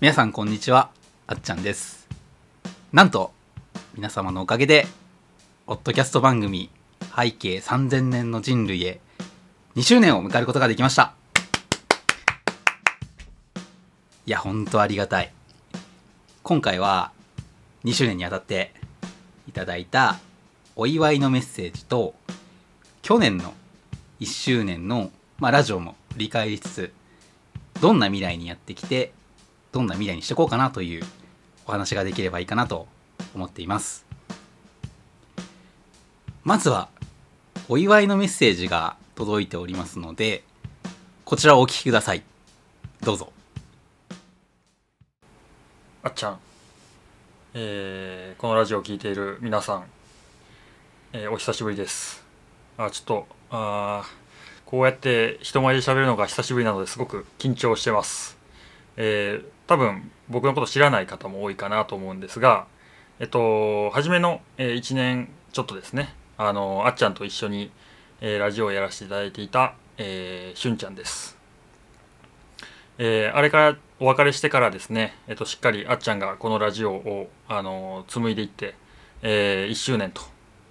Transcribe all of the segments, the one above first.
皆さんこんにちは。あっちゃんです。なんと皆様のおかげでポッドキャスト番組「背景3000年の人類へ」2周年を迎えることができました。いやほんとありがたい。今回は2周年にあたっていただいたお祝いのメッセージと去年の1周年の、まあ、ラジオも振り返りつつどんな未来にやってきてどんな未来にしていこうかなというお話ができればいいかなと思っています。まずはお祝いのメッセージが届いておりますのでこちらをお聞きください。どうぞ。あっちゃん、えーこのラジオを聴いている皆さん、えーお久しぶりです。あちょっとあこうやって人前で喋るのが久しぶりなのですごく緊張してます。えー多分僕のこと知らない方も多いかなと思うんですがえっと初めの、え1年ちょっとですねあのあっちゃんと一緒に、えラジオをやらせていただいていた、えーしゅんちゃんです。えーあれからお別れしてからですね、えっと、しっかりあっちゃんがこのラジオを、あの紡いでいって、え1周年と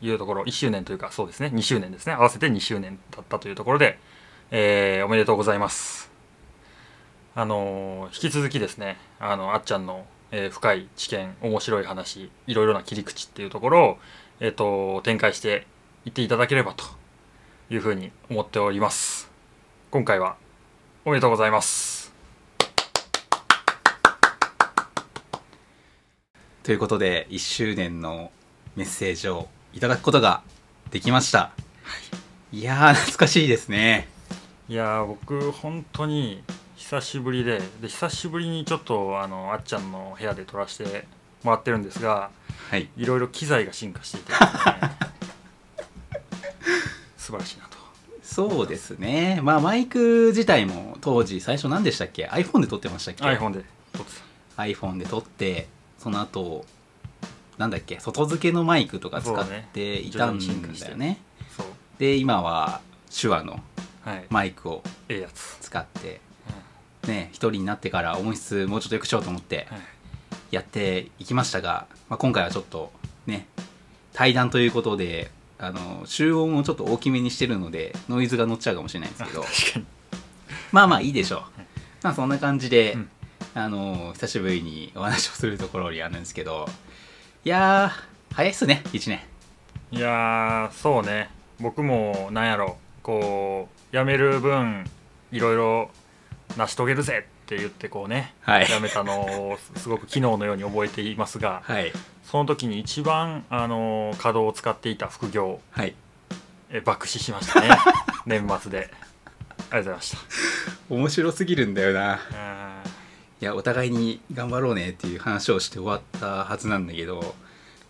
いうところ1周年というかそうですね2周年ですね合わせて2周年だったというところで、えーおめでとうございます。あの引き続きですねあのあっちゃんの、えー深い知見面白い話いろいろな切り口っていうところを、えっと展開していっていただければというふうに思っております。今回はおめでとうございます。ということで1周年のメッセージをいただくことができました、い、やー懐かしいですね。いやー僕本当に久しぶりでで久しぶりにちょっとあのあっちゃんの部屋で撮らせてもらってるんですがはい。いろいろ機材が進化していてね。素晴らしいなと。そうですね。まあマイク自体も当時最初何でしたっけ？iPhone で撮ってましたっけ？iPhone で撮って iPhone で撮ってその後なんだっけ？外付けのマイクとか使っていたんだよね。たそうで今は手話のはい、マイクを使って。うんね一人になってから音質もうちょっと良くしようと思ってはい。やっていきましたが、まあ、今回はちょっとね対談ということであの集音をちょっと大きめにしてるのでノイズが乗っちゃうかもしれないんですけど。まあまあいいでしょう。まあそんな感じで、うん。あの久しぶりにお話をするところにあるんですけどいやー早いっすね1年。いやーそうね。僕もなんやろこう辞める分いろいろ成し遂げるぜって言ってこうね、はい。辞めたのをすごく昨日のように覚えていますがはい。その時に一番あの稼働を使っていた副業はい。え爆死しましたね。年末で。ありがとうございました。面白すぎるんだよな。あいやお互いに頑張ろうねっていう話をして終わったはずなんだけど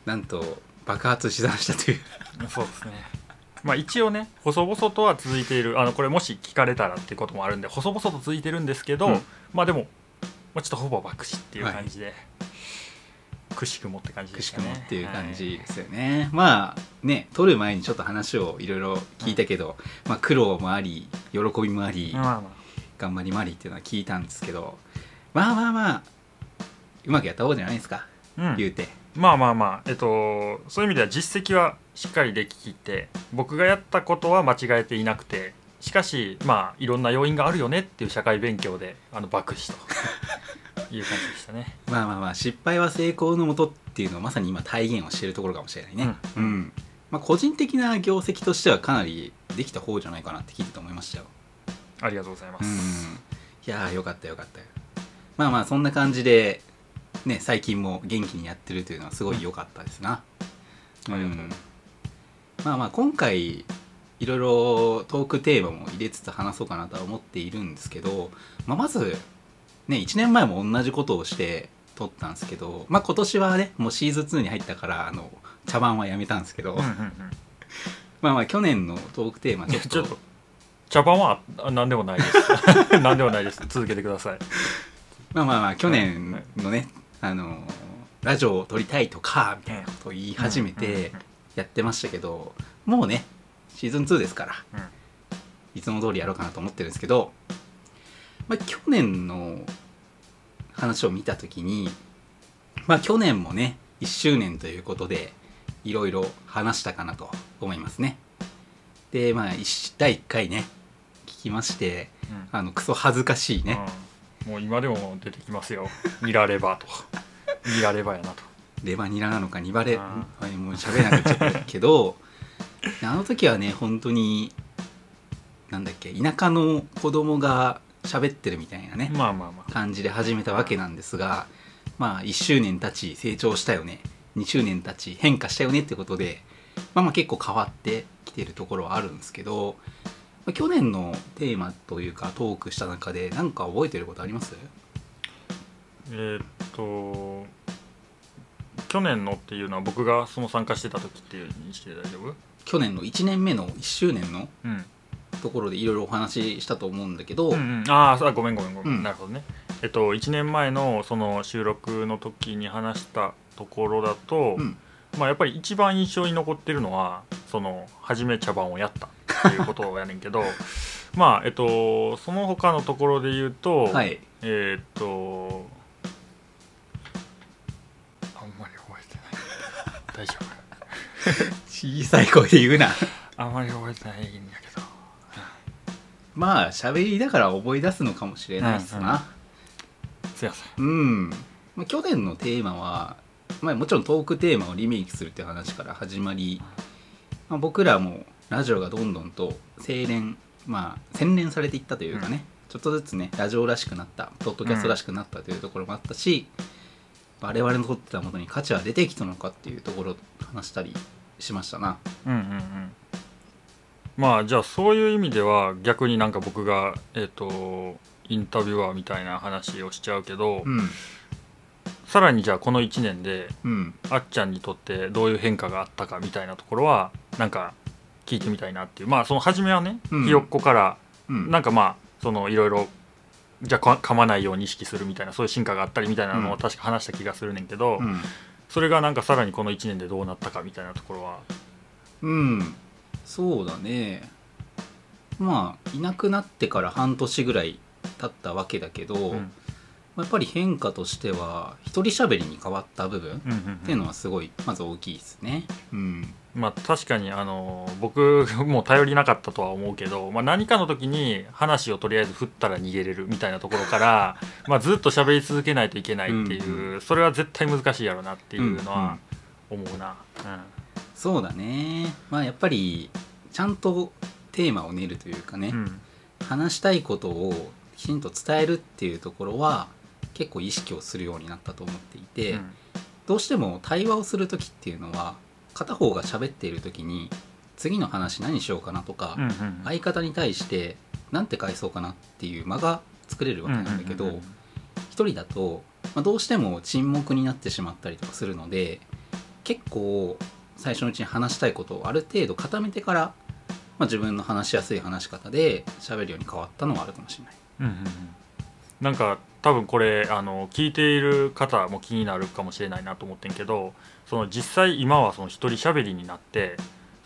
なんと爆発しだしたという。ーそうですねまあ一応ね細々とは続いている。あのこれもし聞かれたらっていうこともあるんで細々と続いてるんですけど、うん。まあでも、まあ、ちょっとほぼ爆死っていう感じで、くしくもって感じでくししたねくもっていう感じですよね、まあね撮る前にちょっと話をいろいろ聞いたけど、まあ苦労もあり喜びもあり、はいまあ。ま頑張りもありっていうのは聞いたんですけどまあまあまあうまくやった方じゃないですか、あ、うん。言うて。まあまあまあ。えっとそういう意味では実績はしっかりできて僕がやったことは間違えていなくてしかしまあいろんな要因があるよねっていう社会勉強であの爆死と いう感じでしたね。まあまあまあ失敗は成功のもとっていうのをまさに今体現をしているところかもしれないね。うん。うん、まあ個人的な業績としてはかなりできた方じゃないかなって聞いてて思いましたよ。ありがとうございまうん。す、いやーよかったよかったまあまあそんな感じでね最近も元気にやってるというのはすごい良かったですな、うん。ありがとううんまあまあ今回いろいろトークテーマも入れつつ話そうかなとは思っているんですけど、まあ、まずね1年前も同じことをして撮ったんですけどまあ今年はねもうシーズン2に入ったからあの茶番はやめたんですけど、うんうんうん。まあまあ去年のトークテーマちょっと。っと茶番はあ何でもないです。何でもないです。続けてください。まあまあまあ去年のね、あのラジオを撮りたいとかみたいなことを言い始めうんうんてやってましたけどもうねシーズン2ですからうん。いつも通りやろうかなと思ってるんですけど、まあ、去年の話を見た時にまあ去年もね1周年ということでいろいろ話したかなと思いますね。でまあ一第1回ね聞きましてうん。あのクソ恥ずかしいね、うん。もう今でも出てきますよ。ニラレバと。ニラレバやなとレバニラなのかニバレもう喋れなくなっちゃったけど あの時はね本当になんだっけ田舎の子供が喋ってるみたいなねまあまあまあ。感じで始めたわけなんですがまあ1周年経ち成長したよね2周年経ち変化したよねってことでまあまあ結構変わってきてるところはあるんですけど、まあ去年のテーマというかトークした中で何か覚えてることあります？えーっと去年のっていうのは僕がその参加してた時っていうにして大丈夫？去年の1年目の1周年のうん。ところでいろいろお話ししたと思うんだけど、うんうん、あーあごめんごめんごめん、うん。なるほどね。えっと1年前のその収録の時に話したところだと、うん。まあやっぱり一番印象に残ってるのはその初め茶番をやったっていうことをやねんけど まあえっとその他のところで言うと、はい。えーっと大丈夫小さい声で言うな。あんまり覚えてないんだけど。まあ喋りだから覚え出すのかもしれないっすな。すいません。うん、まあ、去年のテーマは、まあ、もちろんトークテーマをリメイクするって話から始まり、まあ、僕らもラジオがどんどんと精錬まあ洗練されていったというかね、ちょっとずつねラジオらしくなったポッドキャストらしくなったというところもあったし、我々の取ってたものに価値は出てきたのかっていうところを話したりしましたな。うんうんうん。まあじゃあそういう意味では逆になんか僕がえっ、とインタビュアーみたいな話をしちゃうけど、うん。さらにじゃあこの1年でうん。あっちゃんにとってどういう変化があったかみたいなところはなんか聞いてみたいなっていう。まあその初めはね、うん。ひよっこからうん。なんかまあそのいろいろじゃあか噛まないように意識するみたいなそういう進化があったりみたいなのうん。を確か話した気がするねんけど、うん。それがなんかさらにこの1年でどうなったかみたいなところは。うん。そうだね。まあいなくなってから半年ぐらい経ったわけだけど、うん。やっぱり変化としては一人喋りに変わった部分っていうのはすごいまず大きいですね。うんまあ確かにあの僕も頼りなかったとは思うけど、まあ、何かの時に話をとりあえず振ったら逃げれるみたいなところからまあずっと喋り続けないといけないっていう、うんそれは絶対難しいやろなっていうのは思うな。そうだね。まあやっぱりちゃんとテーマを練るというかね、うんうん。話したいことをきちんと伝えるっていうところは結構意識をするようになったと思っていて、うん。どうしても対話をする時っていうのは片方が喋っている時に次の話何しようかなとか、うんうん相方に対して何て返そうかなっていう間が作れるわけなんだけど、うんうんうん。一人だと、まあ、どうしても沈黙になってしまったりとかするので結構最初のうちに話したいことをある程度固めてから、まあ、自分の話しやすい話し方で喋るように変わったのはあるかもしれない。うんうんうん。なんか多分これあの聞いている方も気になるかもしれないなと思ってんけどその実際今はその一人喋りになって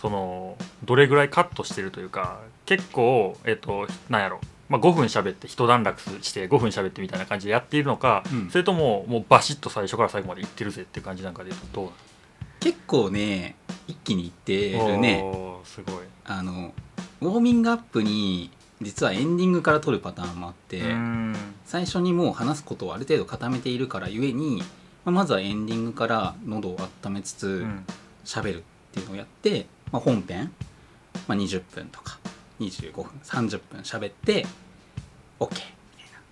そのどれぐらいカットしてるというか結構えっとなんやろ、まあ、5分喋って一段落して5分喋ってみたいな感じでやっているのか、うん。それとももうバシッと最初から最後までいってるぜっていう感じなんかで言うと結構ね一気にいってるね。すごい。あのウォーミングアップに実はエンディングから撮るパターンもあって、最初にもう話すことをある程度固めているからゆえに、まあ、まずはエンディングから喉を温めつつうん。喋るっていうのをやって、まあ、本編、まあ、20分とか25分30分喋って OK みたい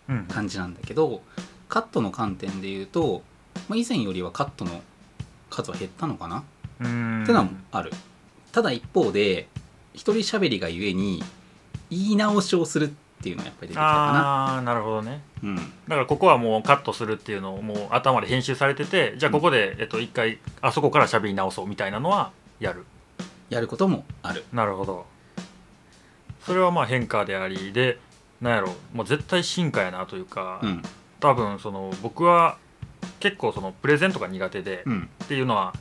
うん。な感じなんだけどカットの観点で言うと、まあ、以前よりはカットの数は減ったのかな？ってのはある。ただ一方で一人喋りがゆえに言い直しをするっていうのはやっぱり出てきたかああなるほどね。なうん。だからここはもうカットするっていうのをもう頭で編集されててじゃあここで、えっと、一回あそこから喋り直そうみたいなのはやる？やる。こともある。なるほど。それはまあ変化でありでなんやろもう絶対進化やなというか、うん。多分その僕は結構そのプレゼントが苦手で、うん。っていうのは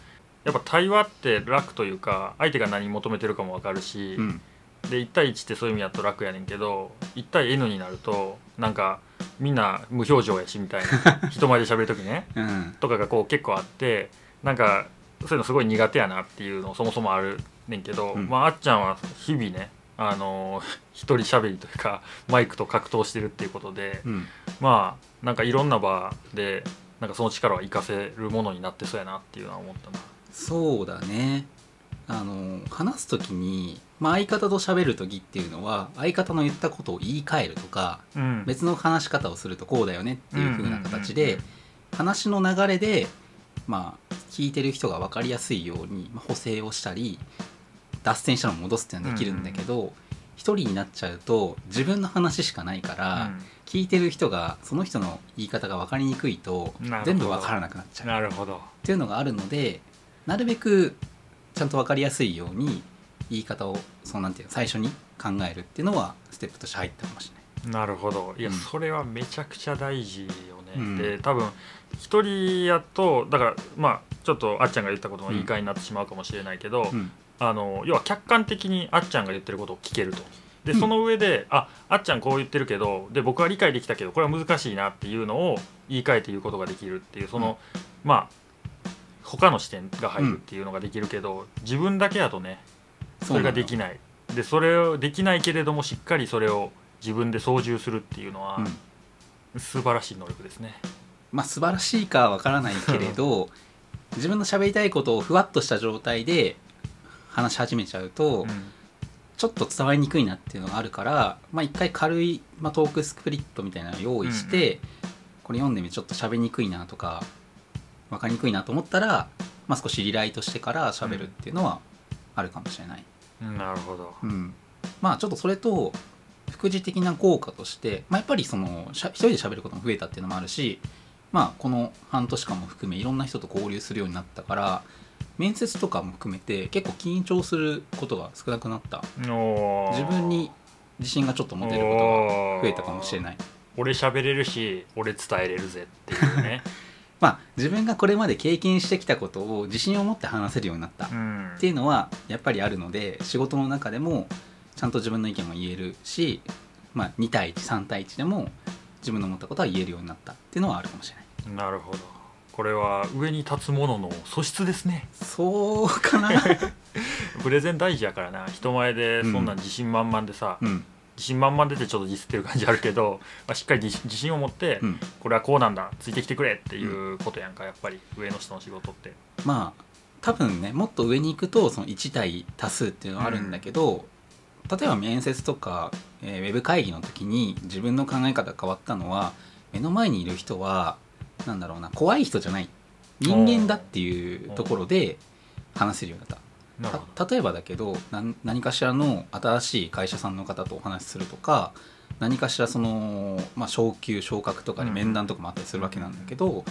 やっぱ対話って楽というか相手が何求めてるかも分かるし、うんで1対1ってそういう意味だと楽やねんけど1対 N になるとなんかみんな無表情やしみたいな 人前で喋る時ねうん。とかがこう結構あってなんかそういうのすごい苦手やなっていうのそもそもあるねんけど、うん。まああっちゃんは日々ねあの一人喋りというかマイクと格闘してるっていうことでうん。まあなんかいろんな場でなんかその力は活かせるものになってそうやなっていうのは思ったな。そうだね。あの話す時に、まあ、相方と喋る時っていうのは相方の言ったことを言い換えるとかうん。別の話し方をするとこうだよねっていう風な形でうんうんうんうん。話の流れでまあ聞いてる人が分かりやすいように、まあ補正をしたり脱線したのを戻すっていうのはできるんだけど一人になっちゃうと自分の話しかないから、聞いてる人がその人の言い方が分かりにくいと全部分からなくなっちゃう。なるほど。っていうのがあるのでなるべくちゃんと分かりやすいように言い方をそうなんていうの最初に考えるっていうのはステップとして入ったかもしれない。なるほど。いや、うん。それはめちゃくちゃ大事よね、うん。で多分一人やとだからまあちょっとあっちゃんが言ったことの言い換えになってしまうかもしれないけど、うん。あの要は客観的にあっちゃんが言ってることを聞けると。でうん。その上で、ああっちゃんこう言ってるけどで僕は理解できたけどこれは難しいなっていうのを言い換えて言うことができるっていうその、まあ他の視点が入るっていうのができるけど、自分だけだとねそれができない。でそれをできないけれどもしっかりそれを自分で操縦するっていうのは、うん素晴らしい能力ですね。まあ素晴らしいかは分からないけれど自分の喋りたいことをふわっとした状態で話し始めちゃうと、うんちょっと伝わりにくいなっていうのがあるからまあ一回軽い、まあ、トークスクリプトみたいなのを用意して、これ読んでみてちょっと喋りにくいなとか分かりにくいなと思ったら、まあ、少しリライトしてから喋るっていうのはあるかもしれない。なるほど。うん、まあちょっとそれと副次的な効果として、まあ、やっぱりそのしゃ一人で喋ることも増えたっていうのもあるし、まあ、この半年間も含めいろんな人と交流するようになったから面接とかも含めて結構緊張することが少なくなった。自分に自信がちょっと持てることが増えたかもしれない。俺喋れるし俺伝えれるぜっていうね。まあ自分がこれまで経験してきたことを自信を持って話せるようになったうん。っていうのはやっぱりあるので仕事の中でもちゃんと自分の意見も言えるし、まあ、2対13対1でも自分の思ったことは言えるようになったっていうのはあるかもしれない。なるほど。これは上に立つ者の素質ですね。そうかな。プレゼン大事やからな。人前でそんな自信満々でさ、うん自信満々出てちょっとディスってる感じあるけど、まあ、しっかり自自信を持って、うんこれはこうなんだついてきてくれっていうことやんかやっぱり上の人の仕事って。まあ多分ねもっと上に行くとその1対多数っていうのはあるんだけど、例えば面接とか、えーウェブ会議の時に自分の考え方が変わったのは目の前にいる人はなんだろうな怖い人じゃない人間だっていうところで話せるようになった。例えばだけど何何かしらの新しい会社さんの方とお話しするとか何かしらその、まあ、昇給昇格とかで面談とかもあったりするわけなんだけど、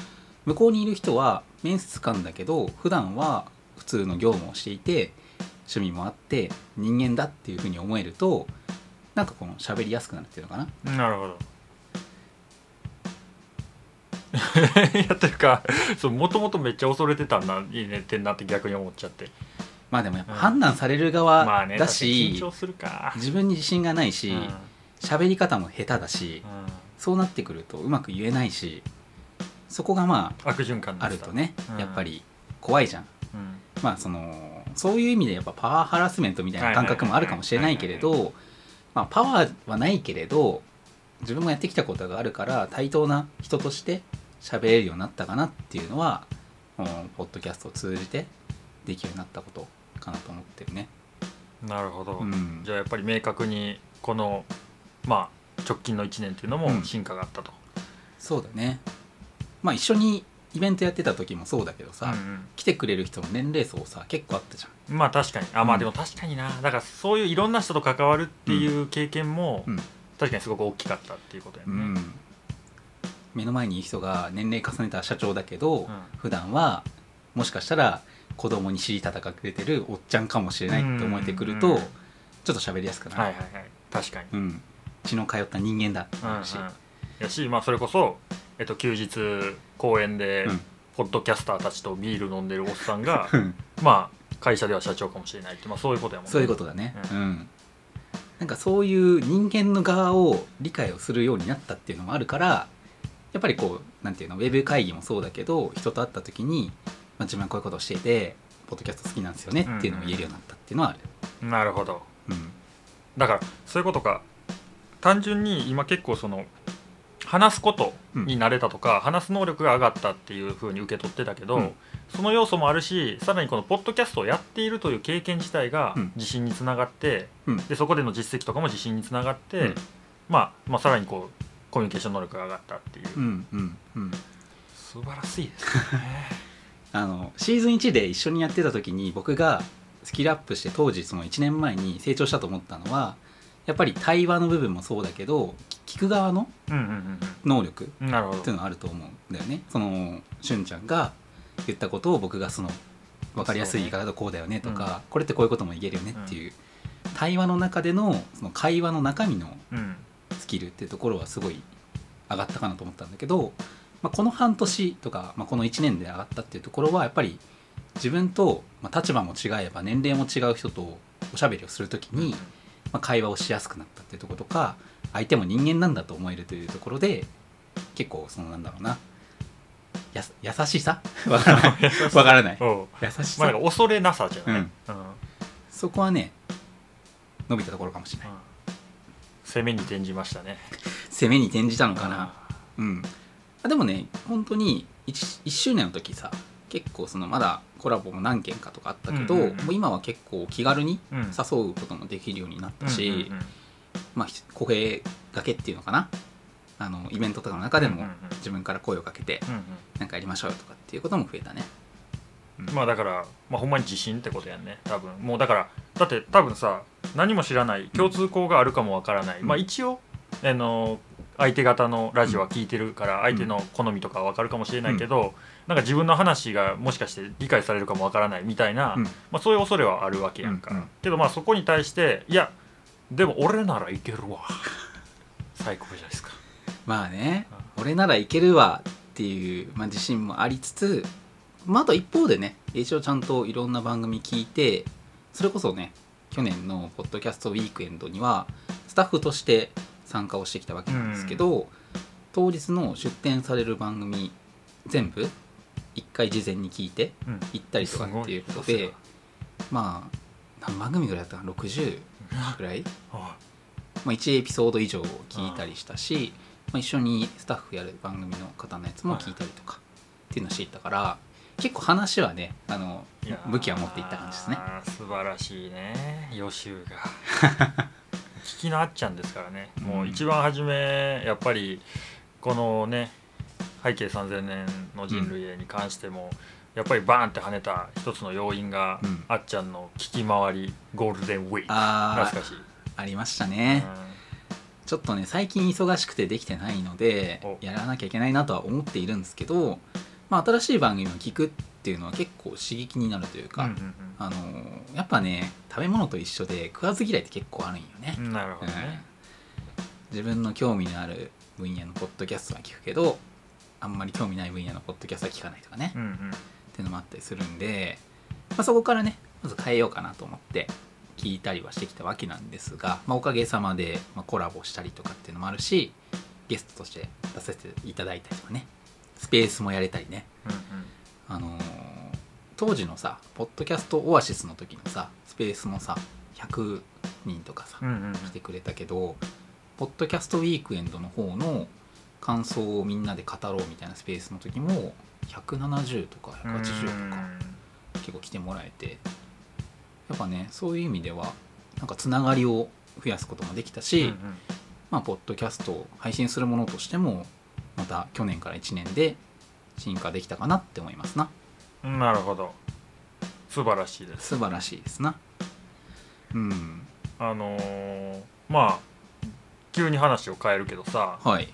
向こうにいる人は面接官だけど普段は普通の業務をしていて趣味もあって人間だっていうふうに思えるとなんかこの喋りやすくなるっていうのかな。どなるほど。いやというかもともとめっちゃ恐れてたんだいいねってんなって逆に思っちゃってまあでもやっぱうん。判断されるま側だし、張するか。自分に自信がないしうん。喋、り方も下手だしそうなってくるとうまく言えないしそこがまあ悪循環あるとね、うん。やっぱり怖いじゃん。うん。まあそのそういう意味でやっぱパワーハラスメントみたいな感覚もあるかもしれないけれどまあパワーはないけれど自分もやってきたことがあるから対等な人として喋れるようになったかなっていうのはポッドキャストを通じてできるようになったことかなと思ってるね。なるほど、うん。じゃあやっぱり明確にこのまあ直近の1年っていうのうん。も進化があったと、そうだね。まあ一緒にイベントやってた時もそうだけどさ、うん来てくれる人の年齢層さ結構あったじゃん。うんまあ確かに。あまうん。あでも確かにな。だからそういういろんな人と関わるっていう経験も、うん。確かにすごく大きかったっていうことやね、うん、目の前にいる人が年齢重ねた社長だけど、うん。普段はもしかしたら子供に尻叩かれてるおっちゃんかもしれないって思えてくると、ちょっと喋りやすくなる、はいはいはい。確かに、うん、血の通った人間だってうんうん。やしまあそれこそ、えっと、休日公園で、うん。ポッドキャスターたちとビール飲んでるおっさんが うん。まあ会社では社長かもしれないって、まあ、そういうことやもんね。そういうことだね。ううん、なんかそういう人間の側を理解をするようになったっていうのもあるからやっぱりこうなんていうのウェブ会議もそうだけど人と会った時に、まあ、自分はこういうことをしていてポッドキャスト好きなんですよねっていうのを言えるようになったっていうのはある、なるほど。うん。だからそういうことか。単純に今結構その話すことに慣れたとか、話す能力が上がったっていうふうに受け取ってたけど、うん。その要素もあるしさらにこのポッドキャストをやっているという経験自体がうん。自信につながって、うん。でそこでの実績とかも自信につながって、うん。まあ、まあさらにこうコミュニケーション能力が上がったっていう、うんうんうん。素晴らしいですね。あのシーズン1で一緒にやってた時に僕がスキルアップして当時その1年前に成長したと思ったのはやっぱり対話の部分もそうだけど聞く側のうんうん能力っていうのがあると思うんだよね。そのしゅんちゃんが言ったことを僕がその分かりやすい言い方だとこうだよねとか、これってこういうことも言えるよねっていう、対話の中でのその会話の中身のうん。スキルっていうところはすごい上がったかなと思ったんだけど、まあ、この半年とか、まあ、この1年で上がったっていうところはやっぱり自分と、まあ、立場も違えば年齢も違う人とおしゃべりをする時に、まあ、会話をしやすくなったっていうところとか相手も人間なんだと思えるというところで結構そのなんだろうなやす 優しさ？わからない。わからない。優しまあ、さ、恐れなさじゃない、うん。うん。そこはね伸びたところかもしれない。攻めに転じましたね。攻めに転じたのかな。うんあでもね本当に 1, 1周年の時さ結構そのまだコラボも何件かとかあったけど、うんうんうん。もう今は結構気軽にうん。誘うこともできるようになったし、うんうんうん。まあ声がけっていうのかな？あのイベントとかの中でもうんうんうん。自分から声をかけてうんうん。なんかやりましょうよとかっていうことも増えたね。まあだから、まあ、ほんまに自信ってことやんね。多分。もうだからだって多分さ何も知らない共通項があるかもわからない、うん。まあ一応あの相手方のラジオは聞いてるから相手の好みとかわかるかもしれないけど、なんか自分の話がもしかして理解されるかもわからないみたいな、うん。まあ、そういう恐れはあるわけやんか、うんうん。けどまあそこに対していやでも俺ならいけるわ。最高じゃないですか。まあね。俺ならいけるわっていう、まあ、自信もありつつ、まあ、あと一方でね一応ちゃんといろんな番組聞いてそれこそね去年のポッドキャストウィークエンドにはスタッフとして参加をしてきたわけなんですけど、当日の出展される番組全部一回事前に聞いてうん。行ったりとかっていうことすごいでまあ何番組ぐらいだったかな？60ぐらい？あまあ、1エピソード以上聞いたりしたしまあ、一緒にスタッフやる番組の方のやつも聞いたりとかっていうのをしていったから結構話はねあの武器は持っていった感じですね。素晴らしいね。予習が 聞きのあっちゃんですからね、もう一番初めやっぱりこのね背景3000年の人類へに関しても、やっぱりバーンって跳ねた一つの要因が、うん。あっちゃんの聞き回りゴールデンウィーク。あ懐かしい、あありましたね、ちょっとね最近忙しくてできてないのでお。やらなきゃいけないなとは思っているんですけど、まあ、新しい番組を聞くっていうのは結構刺激になるというか、うんうんあのやっぱね食べ物と一緒で食わず嫌いって結構あるんよね、うんなるほどね、自分の興味のある分野のポッドキャストは聞くけどあんまり興味ない分野のポッドキャストは聞かないとかね、っうんうん。ていうのもあったりするんで、まあ、そこからねまず変えようかなと思って聞いたりはしてきたわけなんですが、まあ、おかげさまで、まあ、コラボしたりとかっていうのもあるしゲストとして出させていただいたりとかね。スペースもやれたりね。うんあのー当時のさポッドキャストオアシスの時のさスペースもさ100人とかさ、うんうんうん。来てくれたけどポッドキャストウィークエンドの方の感想をみんなで語ろうみたいなスペースの時も170とか180とか結構来てもらえてやっぱねそういう意味ではなんかつながりを増やすこともできたし、うんうん。まあ、ポッドキャストを配信するものとしてもまた去年から1年で進化できたかなって思いますな。うんなるほど。素晴らしいです。素晴らしいですな。うん。あのーまあ急に話を変えるけどさはい。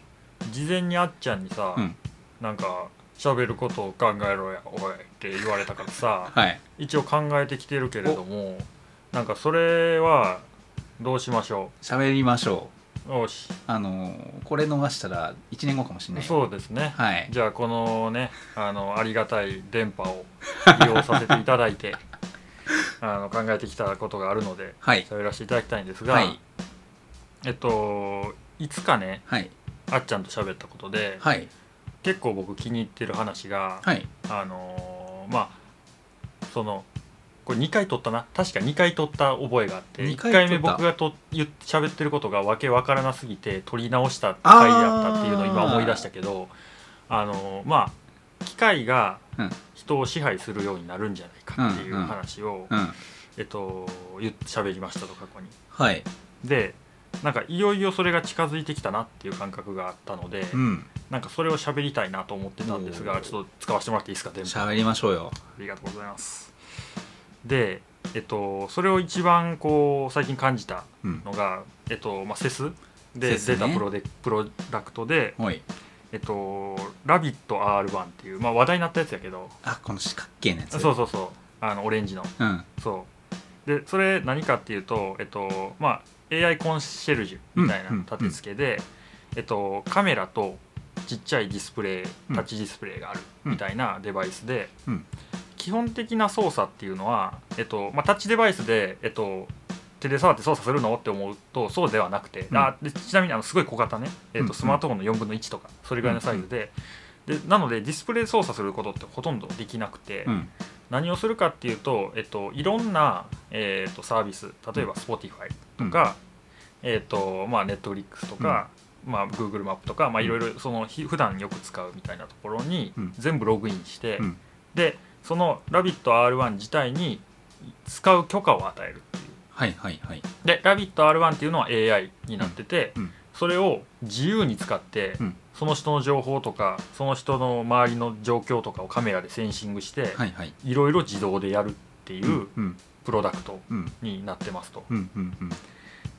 事前にあっちゃんにさ、うん。なんか喋ることを考えろやおいって言われたからさはい。一応考えてきてるけれどもなんかそれはどうしましょ喋りましょよしあのこれ逃したら1年後かもしれない。よそうですね。はい。じゃあこのねあのありがたい電波を 利用させていただいてあの考えてきたことがあるのではい。喋らせていただきたいんですが、はい。えっといつかねはい。あっちゃんと喋ったことで、はい。結構僕気に入ってる話が、はい。あのーまあそのこれ2回撮ったな。確か2回撮った覚えがあって。1二回回目僕がと言って喋ってることがわけわからなすぎて撮り直した回やったっていうのを今思い出したけどあのーまあ機械がうん。人を支配するようになるんじゃないかっていう話を、うんえっと言って喋りましたと過去に。はい。でなんかいよいよそれが近づいてきたなっていう感覚があったので、うん。なんかそれを喋りたいなと思ってたんですおー。がちょっと使わせてもらっていいですか電波喋りましょうよ。ありがとうございますでえっとそれを一番こう最近感じたうん。のがえっとまあセスで出たプロでプロダクトではい。えっと「ラビット R1」っていう、まあ、話題になったやつやけど。あこの四角形のやつ。そうそうそうあのオレンジの。うん。そう。でそれ何かっていうとえっとまあ AI コンシェルジュみたいな立て付けで、えっと、カメラとちっちゃいディスプレイうん。タッチディスプレイがあるみたいなデバイスで、うん基本的な操作っていうのは、えっとまあ、タッチデバイスで、えっと、手で触って操作するのって思うとそうではなくて、うん。あでちなみにあのすごい小型ね、えっうんと、スマートフォンの4分の1とかそれぐらいのサイズで,、でなのでディスプレイ操作することってほとんどできなくて、うん。何をするかっていうと、えっと、いろんな、えっと、サービス例えば Spotify とか、えっとまあ、Netflix とか、まあ、Google マップとか、まあ、いろいろそのひ普段よく使うみたいなところにうん。全部ログインして、うん。でその RabbitR1 自体に使う許可を与えるっていう。はいはいはい。で RabbitR1 っていうのは AI になってて、うんうん。それを自由に使って、うん。その人の情報とかその人の周りの状況とかをカメラでセンシングして、はいはい。いろいろ自動でやるっていううん。プロダクトうん。になってますと。うんうんうん。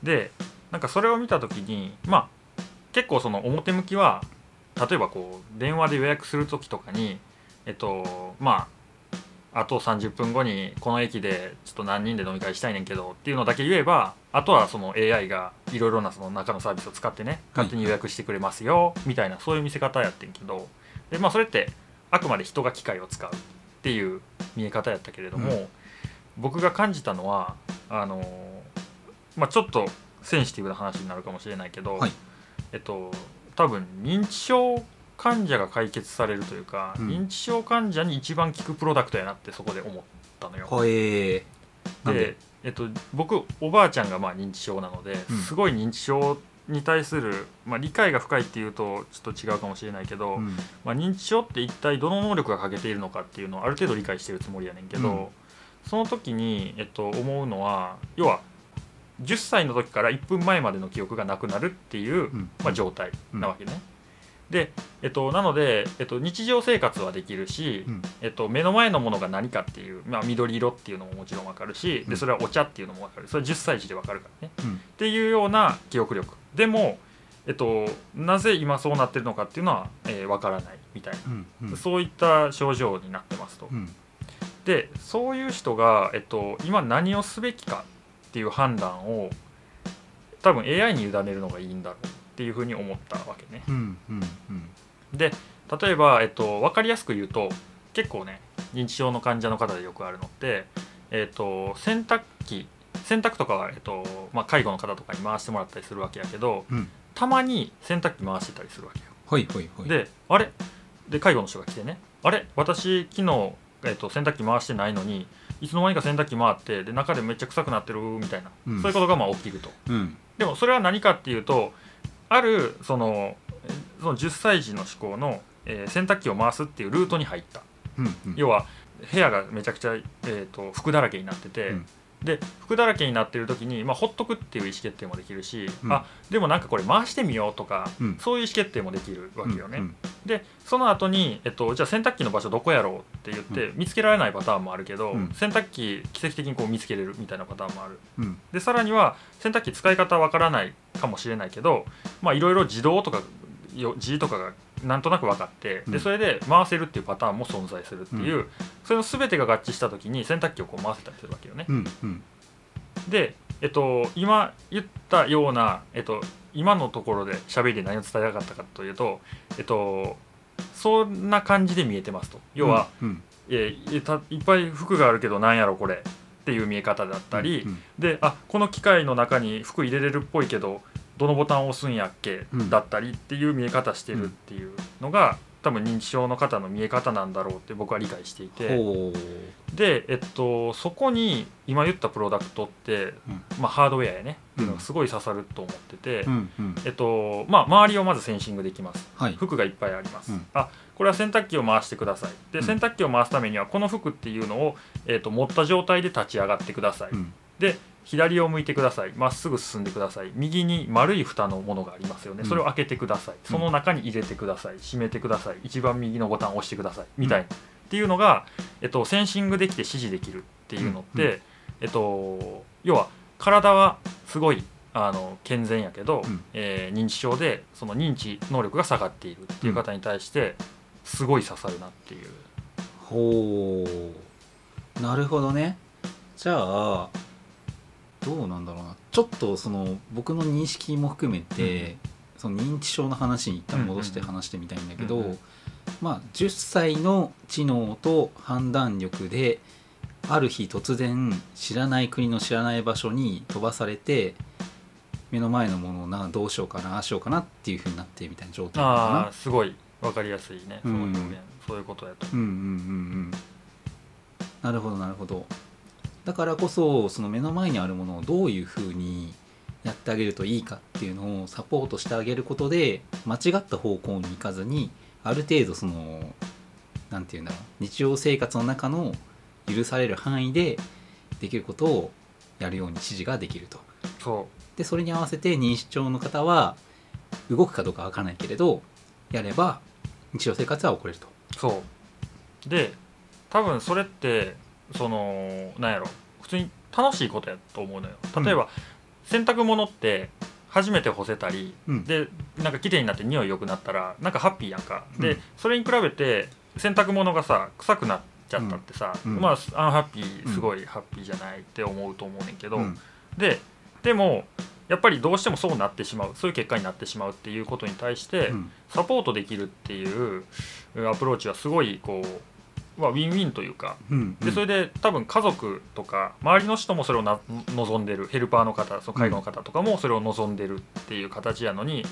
でなんかそれを見た時にまあ結構その表向きは例えばこう電話で予約する時とかにえっとまああと30分後にこの駅でちょっと何人で飲み会したいねんけどっていうのだけ言えばあとはその AI がいろいろなその中のサービスを使ってね勝手に予約してくれますよみたいなそういう見せ方やってんけど。でまあそれってあくまで人が機械を使うっていう見え方やったけれども、うん。僕が感じたのはあのまあちょっとセンシティブな話になるかもしれないけど、はい。えっと多分認知症患者が解決されるというか、うん。認知症患者に一番効くプロダクトやなってそこで思ったのよ。ほえー。なんで？で、えっと、僕おばあちゃんがまあ認知症なので、うん。すごい認知症に対する、まあ、理解が深いっていうとちょっと違うかもしれないけど、うん。まあ、認知症って一体どの能力が欠けているのかっていうのをある程度理解してるつもりやねんけど、うん。その時に、えっと、思うのは要は10歳の時から1分前までの記憶がなくなるっていう、うん。まあ、状態なわけね。で、えっと、なので、えっと、日常生活はできるし、うん。えっと、目の前のものが何かっていう、まあ、緑色っていうのももちろん分かるしうん。でそれはお茶っていうのも分かる。それは10歳児で分かるからね。うん。っていうような記憶力。でも、えっと、なぜ今そうなってるのかっていうのは、えー分からないみたいな、うんうん。そういった症状になってますと。うん。でそういう人が、えっと、今何をすべきかっていう判断を多分 AI に委ねるのがいいんだろうっていうふうに思ったわけね。うんうんうんで例えば、えっと、分かりやすく言うと結構ね認知症の患者の方でよくあるのって、えっと、洗濯機洗濯とかは、えっとまあ、介護の方とかに回してもらったりするわけやけどうん。たまに洗濯機回してたりするわけよ。ほいほいほい。であれ？で介護の人が来てね。あれ？私昨日、えっと、洗濯機回してないのにいつの間にか洗濯機回ってで中でめっちゃ臭くなってるみたいな、うん。そういうことがまあ起きると。うん。でもそれは何かっていうとあるそのえその10歳児の思考の、えー洗濯機を回すっていうルートに入った。うんうん。要は部屋がめちゃくちゃ、えー、と服だらけになってて、うん。で服だらけになってる時に、まあ、ほっとくっていう意思決定もできるし、うん。あでもなんかこれ回してみようとか、うん。そういう意思決定もできるわけよね。うんでその後に、えっと、じゃあ洗濯機の場所どこやろうって言って、見つけられないパターンもあるけど、うん。洗濯機奇跡的にこう見つけれるみたいなパターンもある。うん。でさらには洗濯機使い方わからないかもしれないけどまあいろいろ自動とかよ字とかがなんとなく分かってうん。でそれで回せるっていうパターンも存在するっていう、それの全てが合致した時に洗濯機をこう回せたりするわけよね。うんうん。で、えっと、今言ったような、えっと、今のところで喋りで何を伝えたかったかというとえっとそんな感じで見えてますと。要は、うんえいたいっぱい服があるけどなんやろこれっていう見え方だったり、うん。であこの機械の中に服入れれるっぽいけどどのボタンを押すんやっけ、うん。だったりっていう見え方してるっていうのが多分認知症の方の見え方なんだろうって僕は理解していて。ほで、えっと、そこに今言ったプロダクトって、まあ、ハードウェアやね。っていうのがすごい刺さると思ってて、ううんうん。えっとまあ、周りをまずセンシングできます。はい。服がいっぱいあります、うん。あこれは洗濯機を回してください。でうん。洗濯機を回すためにはこの服っていうのを、えっと持った状態で立ち上がってください、うん。で左を向いてください。まっすぐ進んでください。右に丸い蓋のものがありますよね。うん。それを開けてください、うん。その中に入れてください。閉めてください。一番右のボタンを押してください。みたい。な、っていうのが、えっと、センシングできて指示できるっていうのって、うん。うえっと、要は体はすごいあの健全やけど、うん。えー認知症でその認知能力が下がっているっていう方に対してすごい刺さるなっていう。ほう。なるほどね。じゃあどうなんだろうな。ちょっとその僕の認識も含めて、その認知症の話に一旦戻してうんうんうん話してみたいんだけど、うんうんまあ10歳の知能と判断力である日突然知らない国の知らない場所に飛ばされて目の前のものをなどうしようかなああしようかなっていうふうになってみたいな状態ああすごい分かりやすいね。その表現、うん。そういうことやと。うんうんうんうん。なるほどなるほどだからこそその目の前にあるものをどういうふうにやってあげるといいかっていうのをサポートしてあげることで間違った方向に行かずにある程度そのなんていうんだろう日常生活の中の許される範囲でできることをやるように指示ができると。そでそれに合わせて認知症の方は動くかどうかわからないけれどやれば日常生活は送れると。うそう。で多分それってそのなんやろ。普通に楽しいことやと思うのよ。例えば、洗濯物って初めて干せたりうん。でなんか綺麗になって匂い良くなったらなんかハッピーやんか。で、うん。それに比べて洗濯物がさ臭くなっちゃったってさ、うん。まあアンハッピーすごいハッピーじゃないって思うと思うねんけど、うん。ででもやっぱりどうしてもそうなってしまうそういう結果になってしまうっていうことに対してうん。サポートできるっていうアプローチはすごいこう、まあ、ウィンウィンというか。うんでそれで多分家族とか周りの人もそれをな望んでるヘルパーの方その介護の方とかもそれを望んでるっていう形やのに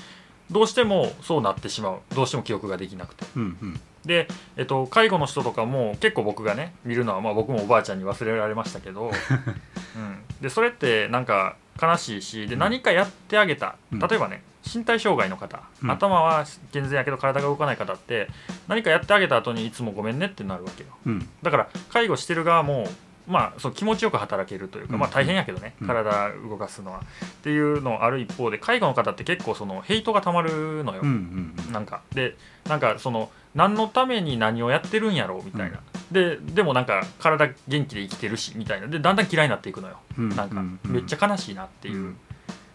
どうしてもそうなってしまう。どうしても記憶ができなくて。うんうん。で、えっと、介護の人とかも結構僕がね見るのは、まあ、僕もおばあちゃんに忘れられましたけど、うん、でそれってなんか悲しいしでうん。何かやってあげた。うん。例えばね身体障害の方、うん。頭は健全やけど体が動かない方って何かやってあげた後にいつもごめんねってなるわけよ。うん。だから介護してる側もまあ、その気持ちよく働けるというか、うん。まあ、大変やけどね、うん。体動かすのは。っていうのある一方で介護の方って結構そのヘイトがたまるのよ、うんうんうん。なんか。でなんかその何のために何をやってるんやろうみたいな、ででもなんか体元気で生きてるしみたいな。でだんだん嫌いになっていくのよ。うん。なんかうん。めっちゃ悲しいなっていう、うん。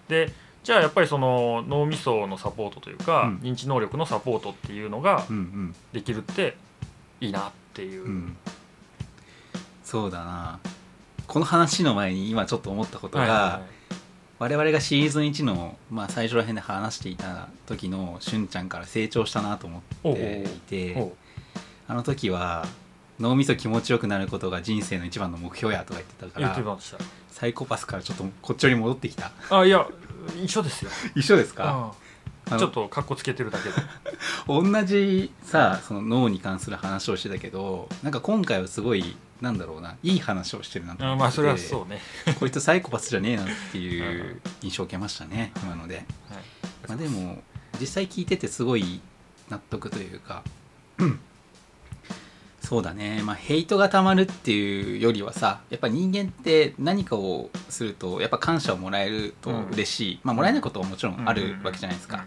でじゃあやっぱりその脳みそのサポートというか、うん。認知能力のサポートっていうのがうんうん。できるっていいなっていう、うん。そうだな。この話の前に今ちょっと思ったことが、はいはいはい。我々がシーズン1の、まあ、最初ら辺で話していた時のしゅんちゃんから成長したなと思っていてほあの時は脳みそ気持ちよくなることが人生の一番の目標やとか言ってたかう言ってらました。サイコパスからちょっとこっちに戻ってきた。あいや一緒ですよ。一緒ですか？ちょっとかっこつけてるだけで。同じさその脳に関する話をしてたけどなんか今回はすごいなんだろうないい話をしてるなと思ってあまあそれはそうね、こいつサイコパスじゃねえなっていう印象を受けましたね今ので、はい。まあ、でも実際聞いててすごい納得というかうんそうだね。まあヘイトがたまるっていうよりはさやっぱ人間って何かをするとやっぱ感謝をもらえると嬉しい、まあもらえないことはもちろんあるわけじゃないですか、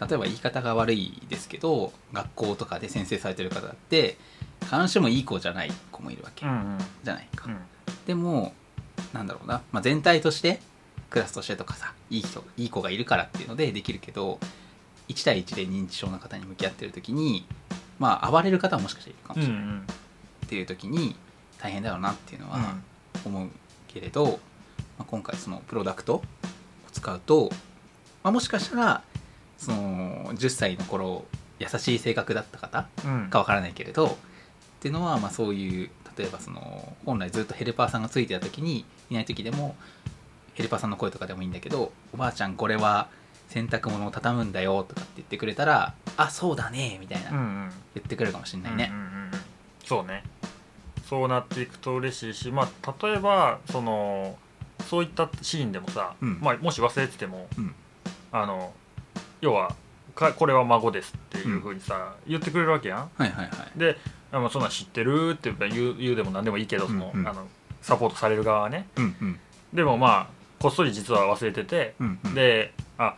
例えば言い方が悪いですけど学校とかで先生されてる方だって必ずしもいい子じゃない子もいるわけうんうん。じゃないか、うん。でもなんだろうな、まあ、全体としてクラスとしてとかさいい人いい子がいるからっていうのでできるけど1対1で認知症の方に向き合ってる時にまあ暴れる方ももしかしているかもしれない、うんうん。っていう時に大変だろうなっていうのはうん。思うけれど、まあ、今回そのプロダクトを使うとまあ、もしかしたらその10歳の頃優しい性格だった方うん。かわからないけれどっていうのはまあそういう例えばその本来ずっとヘルパーさんがついてた時にいない時でもヘルパーさんの声とかでもいいんだけど「おばあちゃんこれは洗濯物を畳むんだよ」とかって言ってくれたら「あそうだね」みたいなうんうん。言ってくれるかもしれないね。うん。うんうん。うんそうね。そうなっていくと嬉しいしまあ例えばそのそういったシーンでもさ、うん。まあ、もし忘れてても、うん。あの要はかこれは孫ですっていうふうにさ、言ってくれるわけやん。はいはいはい。であまあそんなん知ってるって言う言うでも何でもいいけどその、うんうん。あのサポートされる側はね。うんうん。でもまあこっそり実は忘れてて、うんうん。であ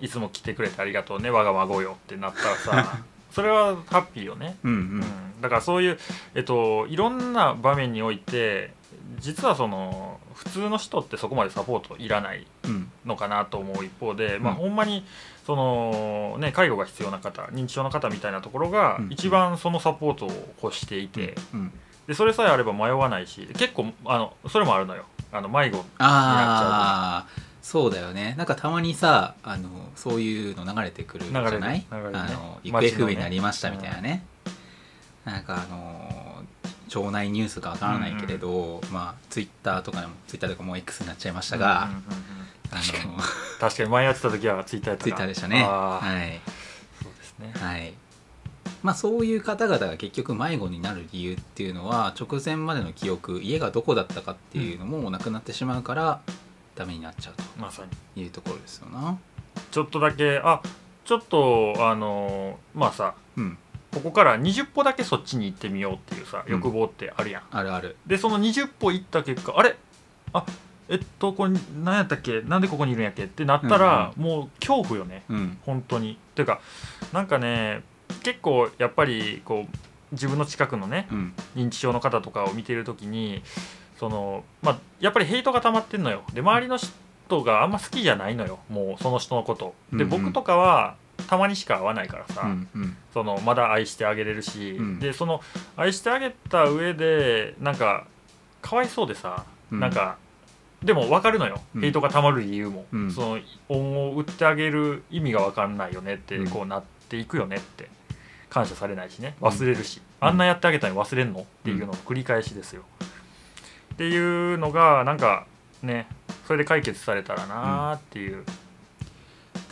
いつも来てくれてありがとうね我が孫よってなったらさ それはハッピーよね、うんううん。ん、だからそういう、えっと、いろんな場面において実はその普通の人ってそこまでサポートいらないうん。のかなと思う一方で、まあ、うんほんまにその、ね、介護が必要な方認知症の方みたいなところがうん。一番そのサポートを欲していて、うん。でそれさえあれば迷わないし結構あのそれもあるのよ。あの迷子ああそうだよね。なんかたまにさあのそういうの流れてくるじゃない？あの行方不明になりましたみたいなね。なんかあの町内ニュースかわからないけれど、まあツイッターとかでもツイッターとかもう X になっちゃいましたが、うんうんうんうん。あの確かに前やってた時はツイッターやったツイッターでしたね。はい。そうですね。はい。まあそういう方々が結局迷子になる理由っていうのは直前までの記憶家がどこだったかっていうのもなくなってしまうからダメになっちゃうまさに。というところですよな。ちょっとだけあちょっとあのまあさうん。ここから20歩だけそっちに行ってみようっていうさうん。欲望ってあるやん、あるある。でその20歩行った結果あれ？あえっとこれ何やったっけ？なんでここにいるんやっけ？ってなったら、もう恐怖よね。うん。本当に。というかなんかね結構やっぱりこう自分の近くのねうん。認知症の方とかを見てる時にそのまあやっぱりヘイトが溜まってんのよ。で周りの人があんま好きじゃないのよ。もうその人のこと。で、うんうん。僕とかはたまにしか会わないからさ、うんうん。そのまだ愛してあげれるし、うん。でその愛してあげた上でなんかかわいそうでさ、うん。なんかでも分かるのよ、うん。ヘイトがたまる理由も、うん。その恩を売ってあげる意味が分かんないよねってうん。こうなっていくよねって。感謝されないしね。忘れるし、あんなやってあげたのに忘れんのっていうのの繰り返しですよ。っていうのがなんかねそれで解決されたらなーっていう、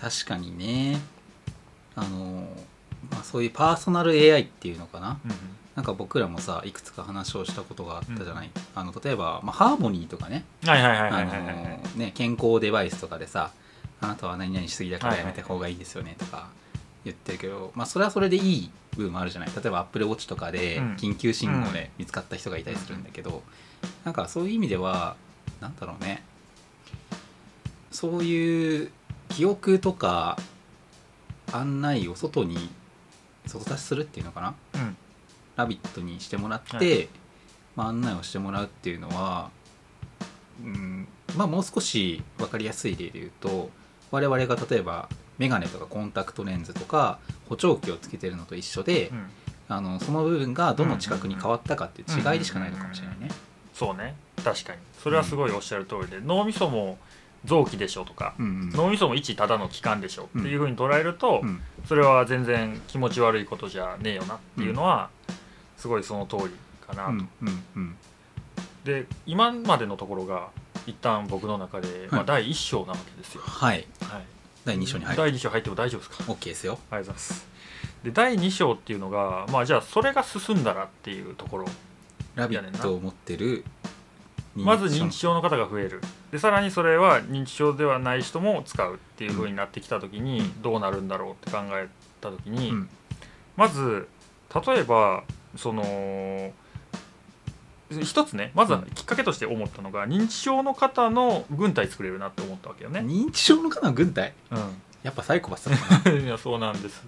確かにね。あの、まあ、そういうパーソナル AI っていうのかな。うんなんか僕らもさいくつか話をしたことがあったじゃない、あの例えば、まあ、ハーモニーとかね。健康デバイスとかでさあなたは何々しすぎだからやめた方がいいですよねとか言ってるけど、まあ、それはそれでいい部分もあるじゃない。例えばアップルウォッチとかでうん。緊急信号で見つかった人がいたりするんだけど、なんかそういう意味ではなんだろうね。そういう記憶とか案内を外に外出しするっていうのかな。うん。ラビットにしてもらって、はまあ、案内をしてもらうっていうのは、うんまあ、もう少し分かりやすい例で言うと我々が例えばメガネとかコンタクトレンズとか補聴器をつけてるのと一緒で、うん。あのその部分がどの近くに変わったかっていう違いでしかないのかもしれないね。そうね。確かに。それはすごいおっしゃる通りで、脳みそも臓器でしょとか、うんうん。脳みそも一ただの器官でしょっていうふうに捉えると、うん。それは全然気持ち悪いことじゃねえよなっていうのは、すごいその通りかなと、うんうんうん。で今までのところが一旦僕の中で、まあ、第一章なわけですよ、はい。はい、第2章に入る。第二章入っても大丈夫ですか？OK ですよ。ありがとうございます。で第2章っていうのがまあじゃあそれが進んだらっていうところラビットを持ってるまず認知症の方が増える。でさらにそれは認知症ではない人も使うっていう風になってきた時にうん。どうなるんだろうって考えた時に、うん。まず例えばその一つねまずはきっかけとして思ったのが認知症の方の軍隊作れるなって思ったわけよね。認知症の方の軍隊？うやっぱサイコパスだったかん、いやそうなんです。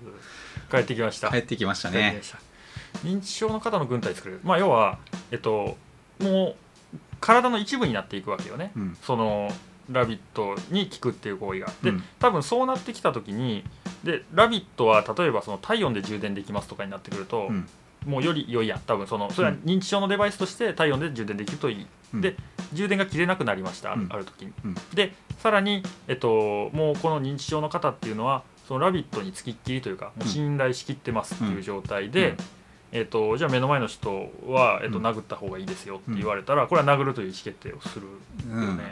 帰ってきました。な帰ってきましたね認知症の方の軍隊作れる。まあ要はえっともう体の一部になっていくわけよね。うん。そのラビットに効くっていう行為が。で、うん。多分そうなってきた時にでラビットは例えばその体温で充電できますとかになってくると、うん。もうより良いやん。多分そのそれは認知症のデバイスとして体温で充電できるといい、うん。で充電が切れなくなりました、ある時に、うん。でさらに、えっと、もうこの認知症の方っていうのはその「ラビット!」につきっきりというかもう信頼しきってますっていう状態で、うんえっと、じゃあ目の前の人は、えっと、うん殴った方がいいですよって言われたら、これは殴るという意思決定をするよね。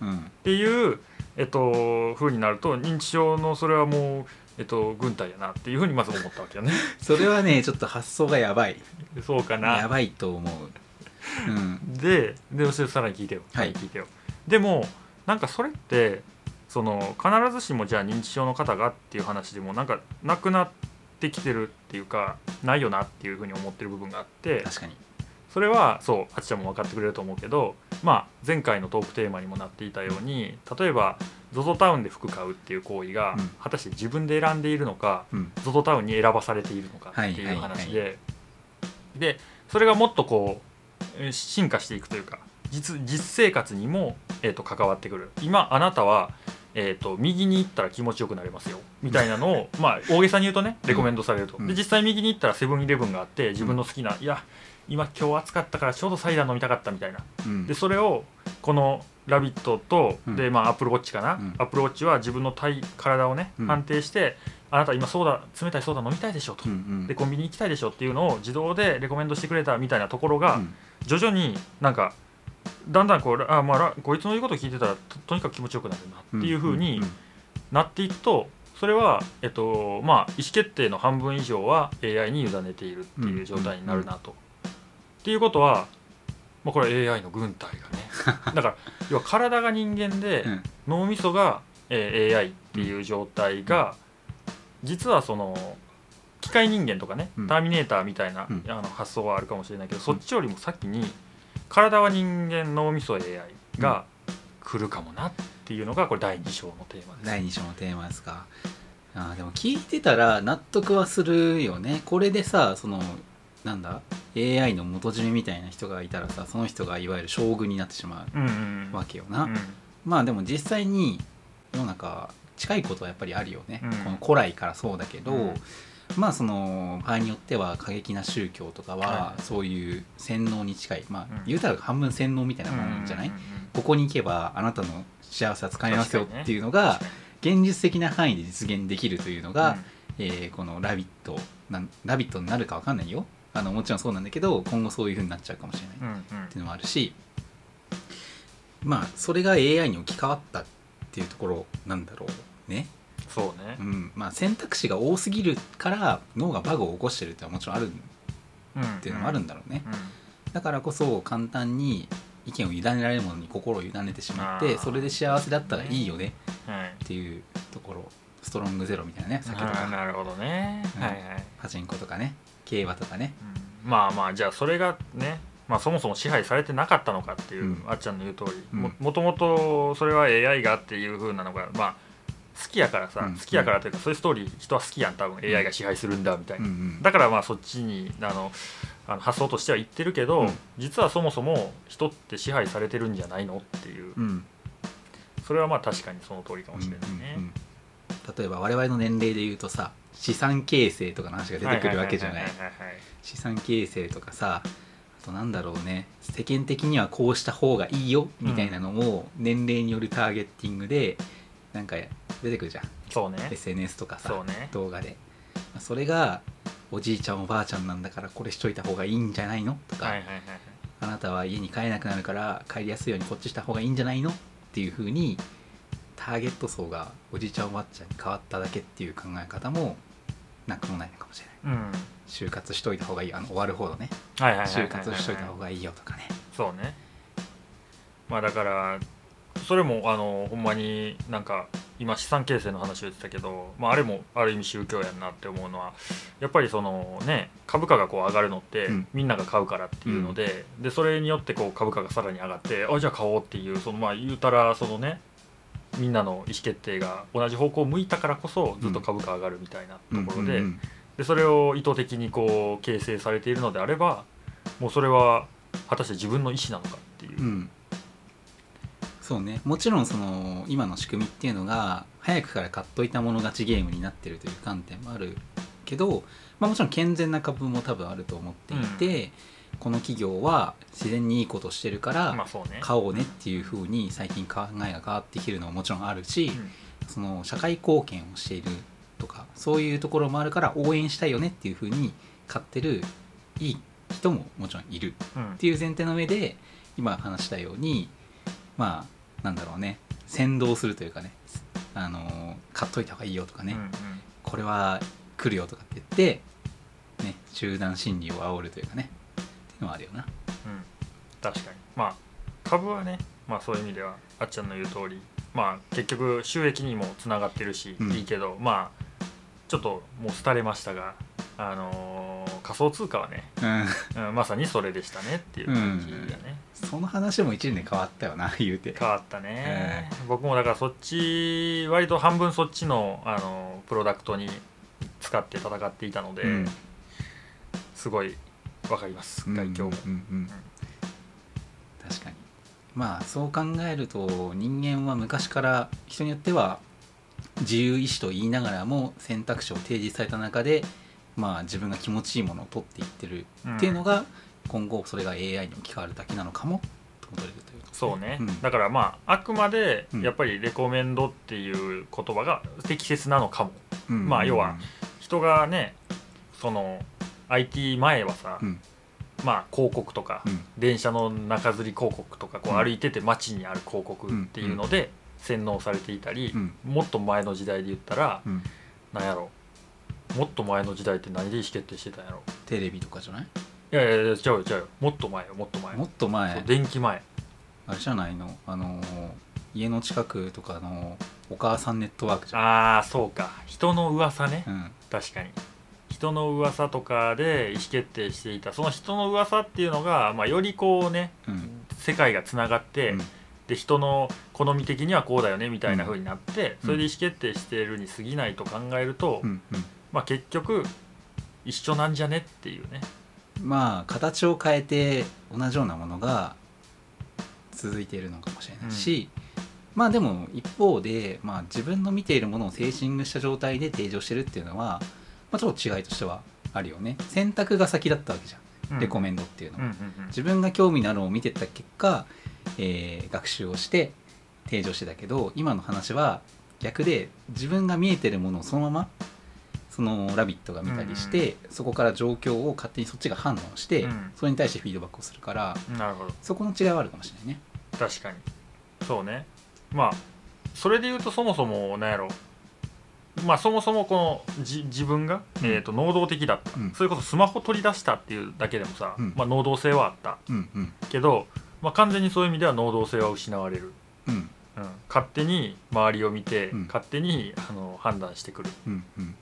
うんっていう、えっと、風になると認知症のそれはもう、えっと、軍隊やなっていうふうにまず思ったわけよね。それはねちょっと発想がやばいそうかやな。ばいと思ううんででそれさらに聞いてよ。はい聞いてよ。でもなんかそれってその必ずしもじゃあ認知症の方がっていう話でもなんかなくなってきてるっていうかないよなっていうふうに思ってる部分があって確かに。それはそうあっちゃんも分かってくれると思うけど、まあ、前回のトークテーマにもなっていたように例えば ZOZO タウンで服買うっていう行為が、うん。果たして自分で選んでいるのかうん。ZOZO タウンに選ばされているのかっていうはいはい話で、でそれがもっとこうえー進化していくというか実実生活にも、えー、と関わってくる。今あなたは、えー、と右に行ったら気持ちよくなれますよ。みたいなのを まあ大げさに言うとねレコメンドされると、うん。で実際右に行ったらセブンイレブンがあって自分の好きな、いや今今日暑かったからちょうどサイダー飲みたかったみたいな。うん。でそれをこの「ラビット!」と、うん。でまあアップルウォッチかな、うん。アップルウォッチは自分の体体をね、うん。判定してあなた今ソーダ冷たいソーダ飲みたいでしょと、うんうん。でコンビニ行きたいでしょっていうのを自動でレコメンドしてくれたみたいなところが、うん。徐々になんかだんだんこうあ、まあら、こいつの言うこと聞いてたらととにかく気持ちよくなるなっていうふうになっていくとそれは、えっとまあ、意思決定の半分以上は AI に委ねているっていう状態になるなと。っていうことは、まあ、これは AI の軍隊がね。だから要は体が人間でうん。脳みそが、えー AI っていう状態が、実はその機械人間とかね、うん。ターミネーターみたいな、うん。あの発想はあるかもしれないけど、そっちよりも先に体は人間脳みそ AI が来るかもなっていうのがこれ第2章のテーマです。第2章のテーマですか。あーでも聞いてたら納得はするよね。これでさそのなんだ AI の元締めみたいな人がいたらさその人がいわゆる将軍になってしまうんうんうわけよな、うん。まあでも実際に世の中近いことはやっぱりあるよね、うん。この古来からそうだけど、うんまあその場合によっては過激な宗教とかははい。そういう洗脳に近い。まあうん。言うたら半分洗脳みたいなもんじゃない、ここに行けばあなたの幸せは使えますよっていうのが現実的な範囲で実現できるというのが、にえーこの「ラビット!」なん「ラビット!」になるかわかんないよ。あのもちろんそうなんだけど今後そういう風になっちゃうかもしれない。っていうのもあるしまあそれが AI に置き換わったっていうところなんだろうね、そうね。う、ん。まあ、選択肢が多すぎるから脳がバグを起こしてるってのはもちろんあるっうんていうのもあるんだろうね、うんだからこそ簡単に意見を委ねられるものに心を委ねてしまってそれで幸せだったらいいよね。はい。っていうところ。ストロングゼロみたいなね酒とか。なるほどね、うん。はいはい、パチンコとかね。競馬とかね。うん。まあまあじゃあそれがねまあそもそも支配されてなかったのかっていう、うん。あっちゃんの言う通り、うん。ももともとそれは AI がっていう風なのがまあ好きやからさ、うん。好きやからというかそういうストーリー人は好きやん。多分 AI が支配するんだみたいな、うんうん。だからまあそっちにあのあの発想としては言ってるけど、うん。実はそもそも人って支配されてるんじゃないのっていう、うん。それはまあ確かにその通りかもしれないね。うんうんうん例えば我々の年齢で言うとさ資産形成とかの話が出てくるわけじゃない。資産形成とかさあとなんだろうね。世間的にはこうした方がいいよみたいなのを年齢によるターゲッティングでなんか出てくるじゃん。そうね。SNS とかさそうね。動画で。まあそれがおじいちゃんおばあちゃんなんだからこれしといた方がいいんじゃないの？とか、はいはいはいはい。あなたは家に帰れなくなるから帰りやすいようにこっちした方がいいんじゃないの？っていう風にターゲット層がおじいちゃんおばあちゃんに変わっただけっていう考え方もなくもないのかもしれない。うん。就活しといた方がいいあの終わるほどね。就活しといた方がいいよとかね。そうね。まあだからそれもあのほんまになんか今資産形成の話を言ってたけど、まあ、あれもある意味宗教やんなって思うのはやっぱりそのね株価がこう上がるのって、うん。みんなが買うからっていうので,、でそれによってこう株価がさらに上がってあじゃあ買おうっていうそのまあ言うたらそのねみんなの意思決定が同じ方向を向いたからこそずっと株価上がるみたいなところで,、うんうんでそれを意図的にこう形成されているのであればもうそれは果たして自分の意思なのかっていう。うんうんそうね。もちろんその今の仕組みっていうのが早くから買っといたもの勝ちゲームになってるという観点もあるけど、まあ、もちろん健全な株も多分あると思っていて、この企業は自然にいいことしてるから買おうねっていう風に最近考えが変わってきてるのはもちろんあるし、うん。その社会貢献をしているとかそういうところもあるから応援したいよねっていう風に買ってるいい人ももちろんいるうんっていう前提の上で今話したようにまあなんだろうね。先導するというかね。あの買っといた方がいいよとかね、うんうん。これは来るよとかって言って、ね、集団心理を煽るというかね。っていうのはあるよな。うん。確かに。まあ株はねまあそういう意味ではあっちゃんの言う通り。まあ結局収益にもつながってるし、うん。いいけどまあちょっともう廃れましたがあのー仮想通貨はね、うん。うん、まさにそれでしたねっていう感じだね、その話も1年で変わったよな 言うて。変わったね、僕もだからそっち割と半分そっちの、あのプロダクトに使って戦っていたので、うん。すごいわかります。うん。外境も、うんうん。うん。確かに。まあそう考えると人間は昔から人によっては自由意志と言いながらも選択肢を提示された中でまあ自分が気持ちいいものを取っていってるっていうのが、今後それが AI に置き換わるだけなのかもそうね、ん。だからまああくまでうん。やっぱりレコメンドっていう言葉が適切なのかも。うん。まあ要は人がねその IT 前はさ、うん。まあ広告とか、うん。電車の中吊り広告とかこううん。歩いてて街にある広告っていうので洗脳されていたり、うん。もっと前の時代で言ったら、うん。なんやろもっと前の時代って何で意思決定してたんやろ？テレビとかじゃない？いやいやいや違うよ違うよ。もっと前よもっと前。もっと前？電気前。あれじゃないの？あのー家の近くとかのお母さんネットワークじゃん。ああそうか。人の噂ね、うん。確かに。人の噂とかで意思決定していた。その人の噂っていうのが、まあ、よりこうねうん。世界がつながって、うん。で人の好み的にはこうだよねみたいな風になって、うん。それで意思決定しているに過ぎないと考えると、うんうんまあ結局一緒なんじゃねっていうね。まあ形を変えて同じようなものが続いているのかもしれないし、まあでも一方で、まあ、自分の見ているものをセーシングした状態で提示をしてるっていうのは、まあ、ちょっと違いとしてはあるよね。選択が先だったわけじゃん、レコメンドっていうのは、うんうんうん。自分が興味のあるのを見てった結果、えー学習をして提示をしてたけど今の話は逆で自分が見えてるものをそのままその「ラビット!」が見たりして、そこから状況を勝手にそっちが反応して、うん。それに対してフィードバックをするからなるほど。そこの違いはあるかもしれないね。確かに。そうね。まあそれで言うとそもそもなんやろ。まあそもそもこのじ自分が、うん。えー、と能動的だった、うん。それこそスマホ取り出したっていうだけでもさ、うん。まあ、能動性はあった。うんうん。けど、まあ、完全にそういう意味では能動性は失われる、うん。うん、勝手に周りを見て、うん。勝手にあの判断してくる。うんうん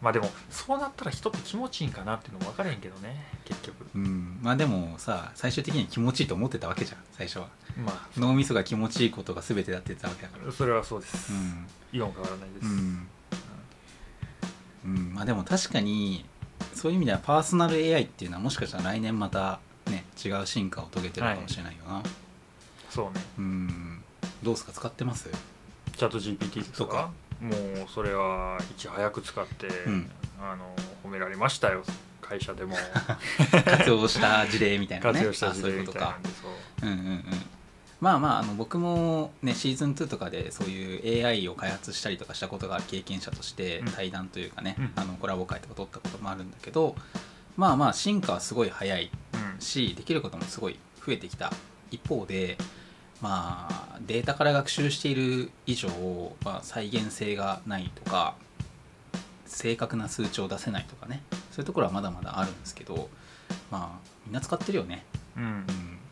まあでもそうなったら人って気持ちいいんかなっていうのも分からへんけどね結局。うん。まあでもさ最終的には気持ちいいと思ってたわけじゃん最初は。ま脳みそが気持ちいいことが全てだって言ってたわけだから。あそれはそうです、うん。イオン変わらないです、うん、うん、まあでも確かにそういう意味ではパーソナル AI っていうのはもしかしたら来年またね違う進化を遂げてるかもしれないよな、そうね。うん。どうですか？使ってます？チャット GPT とか？とかもうそれはいち早く使って、ん。あの褒められましたよ。会社でも。活用した事例みたいなね。活用したあ事例みそういうことか。たいなんでそう。うんうんうん。まあまああの僕もねシーズン2とかでそういう AI を開発したりとかしたことがある経験者としてうん。対談というかね、うん。あのコラボ会とか取ったこともあるんだけどまあまあ進化はすごい早いうん。しできることもすごい増えてきた一方でまあデータから学習している以上、まあ、再現性がないとか正確な数値を出せないとかね。そういうところはまだまだあるんですけどまあみんな使ってるよね、うん。うん、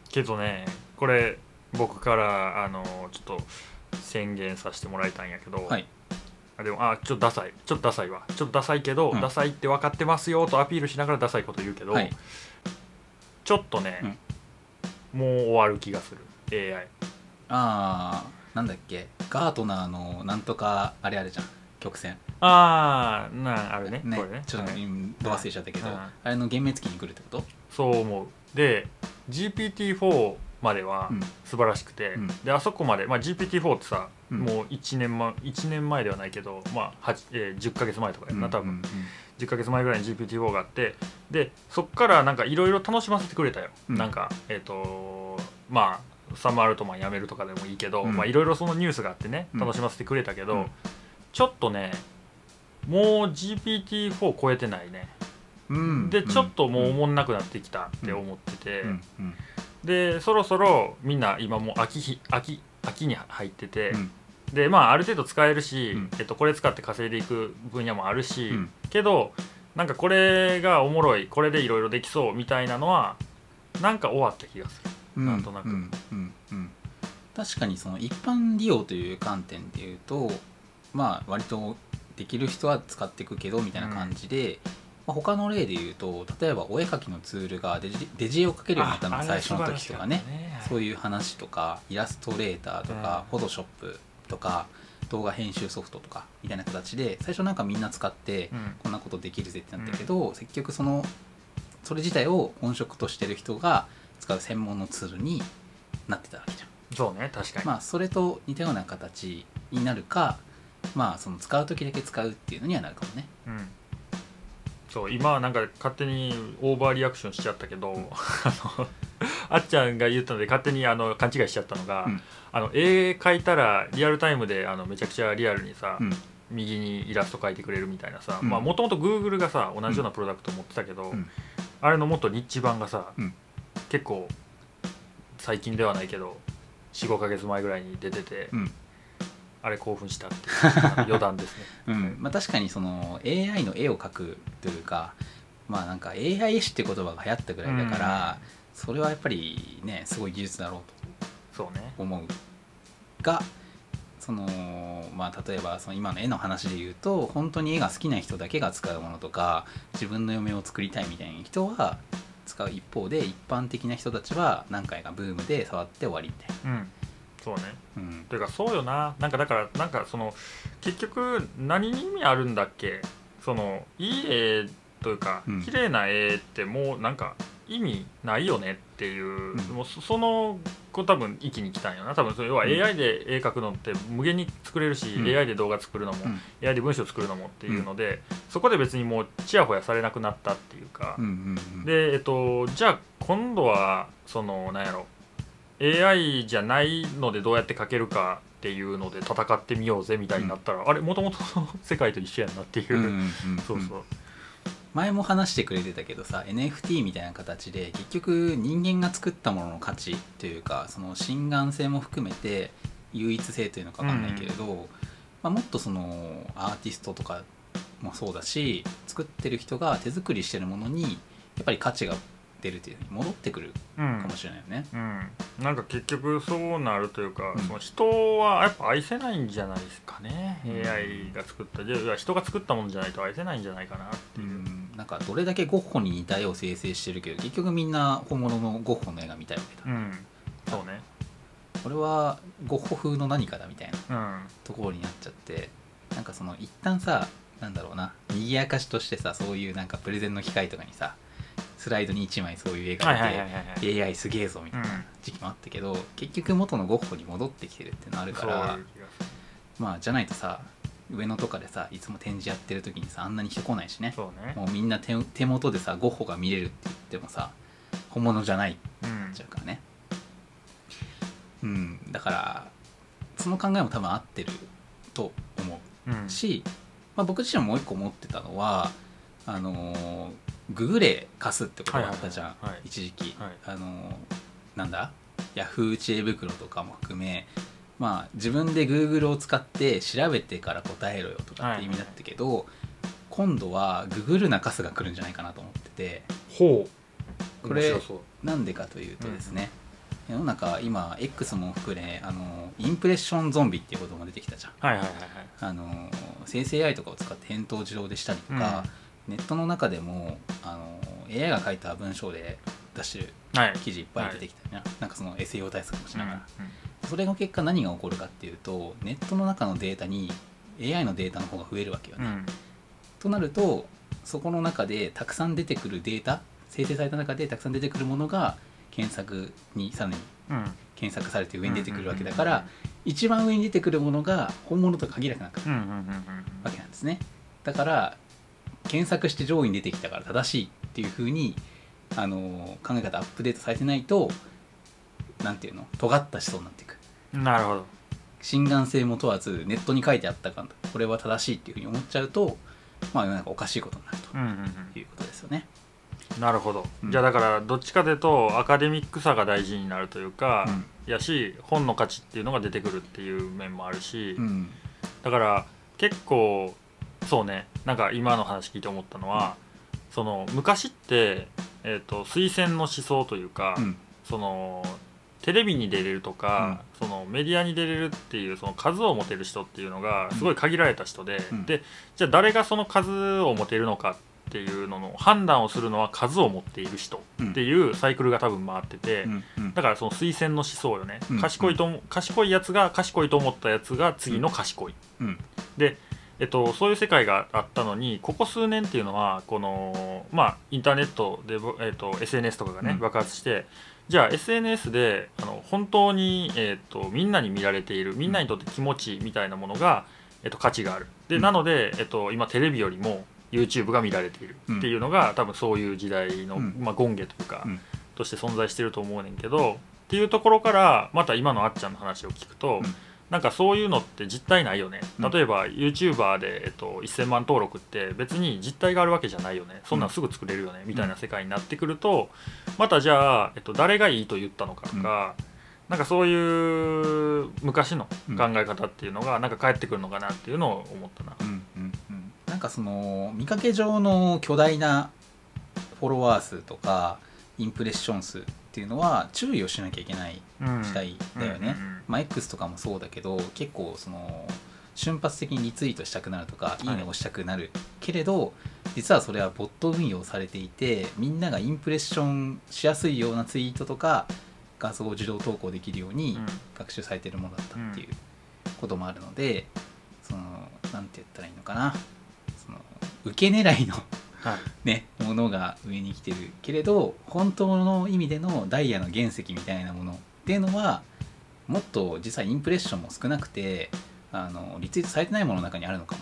けどねこれ僕からあのちょっと宣言させてもらいたいんやけど、はい。あでもあちょっとダサい。ちょっとダサいわ。ちょっとダサいけど、うん。ダサいって分かってますよとアピールしながらダサいこと言うけど、はい。ちょっとね、もう終わる気がする AI ああなんだっけ？ガートナーのなんとかあれあれじゃん。曲線。ああなんあるね。ねこれね。ちょっとはい。今ど忘れちゃったけど、うんあれの幻滅期に来るってこと？そう思う。で GPT-4 まではうん。素晴らしくて、うん。であそこまで、まあ、GPT-4 ってさ、うん。もう1年前1年前ではないけど、まあ8えー10ヶ月前とかやな多分、うん10ヶ月前ぐらいに GPT-4 があってでそっからなんかいろいろ楽しませてくれたよ、うん。なんかえっ、とまあサム・アルトマン辞めるとかでもいいけど、いろいろそのニュースがあってねうん。楽しませてくれたけど、うん。ちょっとねもう GPT-4 超えてないね、うん。でちょっともうおもんなくなってきたって思ってて、でそろそろみんな今もう秋ひ秋秋に入ってて、うん。でまあある程度使えるし、うん。えっと、これ使って稼いでいく分野もあるし、うん。けどなんかこれがおもろいこれでいろいろできそうみたいなのはなんか終わった気がする。うんなんとなく。うんうんうん確かにその一般利用という観点でいうとまあ割とできる人は使っていくけどみたいな感じで、まあ、他の例で言うと例えばお絵描きのツールがデジデジ絵を描けるようになったのが最初の時とかね。そういう話とかイラストレーターとか、うん。フォトショップとか動画編集ソフトとかみたいな形で最初なんかみんな使ってうん。こんなことできるぜってなったけど、結局そのそれ自体を本職としてる人が使う専門のツールになってたわけじゃん。そうね確かに、まあそれと似たような形になるかまあその使う時だけ使うっていうのにはなるかもね。うん、そう今はなんか勝手にオーバーリアクションしちゃったけど、うん。あのあっちゃんが言ったので勝手にあの勘違いしちゃったのが、うん。あの絵描いたらリアルタイムであのめちゃくちゃリアルにさ、うん。右にイラスト描いてくれるみたいなさうん。もともと Google がさ同じようなプロダクト持ってたけど、うん。あれのもっとニッチ版がさ、うん結構最近ではないけど45か月前ぐらいに出てて、うん。あれ興奮したって 余談ですね。うん。まあ、確かにその AI の絵を描くというかまあなんか AI 絵師って言葉が流行ったぐらいだから、それはやっぱりねすごい技術だろうとそうね。思うがそのまあ例えばその今の絵の話で言うと本当に絵が好きな人だけが使うものとか自分の嫁を作りたいみたいな人は使う一方で一般的な人たちは何回かブームで触って終わりみたいうん。そうね。な、うん。というかそうよな。なんかだからなんかその結局何に意味あるんだっけ？そのいい絵というか、うん。綺麗な絵ってもうなんか意味ないよねっていう、ん。もうそその子多分一気に来たんよな。多分それ要はうん。AI で絵描くのって無限に作れるし、うん。AI で動画作るのも、うん。AI で文章作るのもっていうので、そこで別にもうちやほやされなくなったっていうか、うんうんうん。でえっとじゃあ今度はそのなんやろ。AI じゃないのでどうやって描けるかっていうので戦ってみようぜみたいになったら、あれもともとの世界と一緒やんなっていう、うんうんうん。そうそう、前も話してくれてたけどさ NFT みたいな形で結局人間が作ったものの価値というかその心眼性も含めて唯一性というのか分かんないけれど、まあ、もっとそのアーティストとかもそうだし作ってる人が手作りしてるものにやっぱり価値が出るという戻ってくるうんかもしれないよね。うん、なんか結局そうなるというか、うん。その人はやっぱ愛せないんじゃないですかね、うん。AI が作ったじゃあ人が作ったものじゃないと愛せないんじゃないかなってう。いう、んなんかどれだけゴッホに似た絵を生成してるけど結局みんな本物のゴッホの絵が見たいわけだ、うん。そうね。これはゴッホ風の何かだみたいなうん。ところになっちゃってなんかその一旦さなんだろうな賑やかしとしてさそういうなんかプレゼンの機会とかにさスライドに1枚そういう絵がはいはいはい出はいはい。て AI すげえぞみたいうん。な時期もあったけど、結局元のゴッホに戻ってきてるっていうのあるからまあじゃないとさ上野とかでさいつも展示やってる時にさあんなに人来ないしね。そうね。もうみんな手手元でさゴッホが見れるって言ってもさ本物じゃないうん。ちゃうからね。うん。だからその考えも多分合ってると思うん。うし、まあ、僕自身ももう一個思ってたのはあのーググレ貸すってことがあったじゃん、はいはいはい一時期、はい。あのーなんだ？ヤフー知恵袋とかも含めまあ自分で Google を使って調べてから答えろよとかって意味だったけど、今度はググるなカスが来るんじゃないかなと思ってて。ほう。これなんでかというとですね、世の中今 X も含めあのインプレッションゾンビっていうことが出てきたじゃん。はいはいはいはい。あの生成 AI とかを使って返答自動でしたりとか、ネットの中でもあの AI が書いた文章で出してるはい。記事いっぱい出てきたよね、なんかその SEO 対策もしうんながら、それの結果何が起こるかっていうとネットの中のデータに AI のデータの方が増えるわけよね、うん。となるとそこの中でたくさん出てくるデータ生成された中でたくさん出てくるものが検索にさらにうん。検索されて上に出てくるわけだから一番上に出てくるものが本物と限らなくなるわけなんですね。だから検索して上位に出てきたから正しいっていう風にあの考え方アップデートされてないとなんていうの？尖った思想になっていく。うんなるほど。心眼性も問わずネットに書いてあったからこれは正しいっていう風に思っちゃうとまあ世の中おかしいことになるうんうんうん。ということですよね。なるほど、うん。じゃあだからどっちかというとアカデミックさが大事になるというか、うん。やし本の価値っていうのが出てくるっていう面もあるし、うん。だから結構そうねなんか今の話聞いて思ったのは、その昔って、えー、と推薦の思想というか、うん。そのテレビに出れるとか、そのメディアに出れるっていうその数を持てる人っていうのがすごい限られた人で、うん。でじゃあ誰がその数を持てるのかっていうのの判断をするのは数を持っている人うん。っていうサイクルが多分回ってて、うん。うん。だからその推薦の思想よね、うん。賢いと思賢いやつが賢いと思ったやつが次の賢い、うん。で、えっと、そういう世界があったのにここ数年っていうのはこの、まあ、インターネットで、えっと、SNS とかがね、うん。爆発してじゃあ SNS であの本当に、えっと、みんなに見られているみんなにとって気持ちみたいなものが、えっと、価値がある。で、うん。なので、えっと、今テレビよりも YouTube が見られている。っていうのが、多分そういう時代の、うん。まあ、権下というか、うん。として存在してると思うねんけどっていうところからまた今のあっちゃんの話を聞くと、うんなんかそういうのって実態ないよね。うん。例えば YouTuber で、えっと、1000万登録って別に実態があるわけじゃないよね。そんなんすぐ作れるよね、みたいな世界になってくるとまたじゃあ、えっと、誰がいいと言ったのかとか、なんかそういう昔の考え方っていうのがなんか返ってくるのかなっていうのを思ったな。うんうんうん。なんかその見かけ上の巨大なフォロワー数とかインプレッション数っていうのは注意をしなきゃいけないうん時代だよね、まあ、X とかもそうだけど結構その瞬発的にリツイートしたくなるとか、い、いねをしたくなるけれど実はそれはボット運用されていてみんながインプレッションしやすいようなツイートとか画像を自動投稿できるようにうん。学習されているものだったっていうこともあるので、そのなんて言ったらいいのかな。その受け狙いのはいね、ものが上に来てるけれど本当の意味でのダイヤの原石みたいなもの。っていうのはもっと実際インプレッションも少なくてあのリツイートされてないものの中にあるのか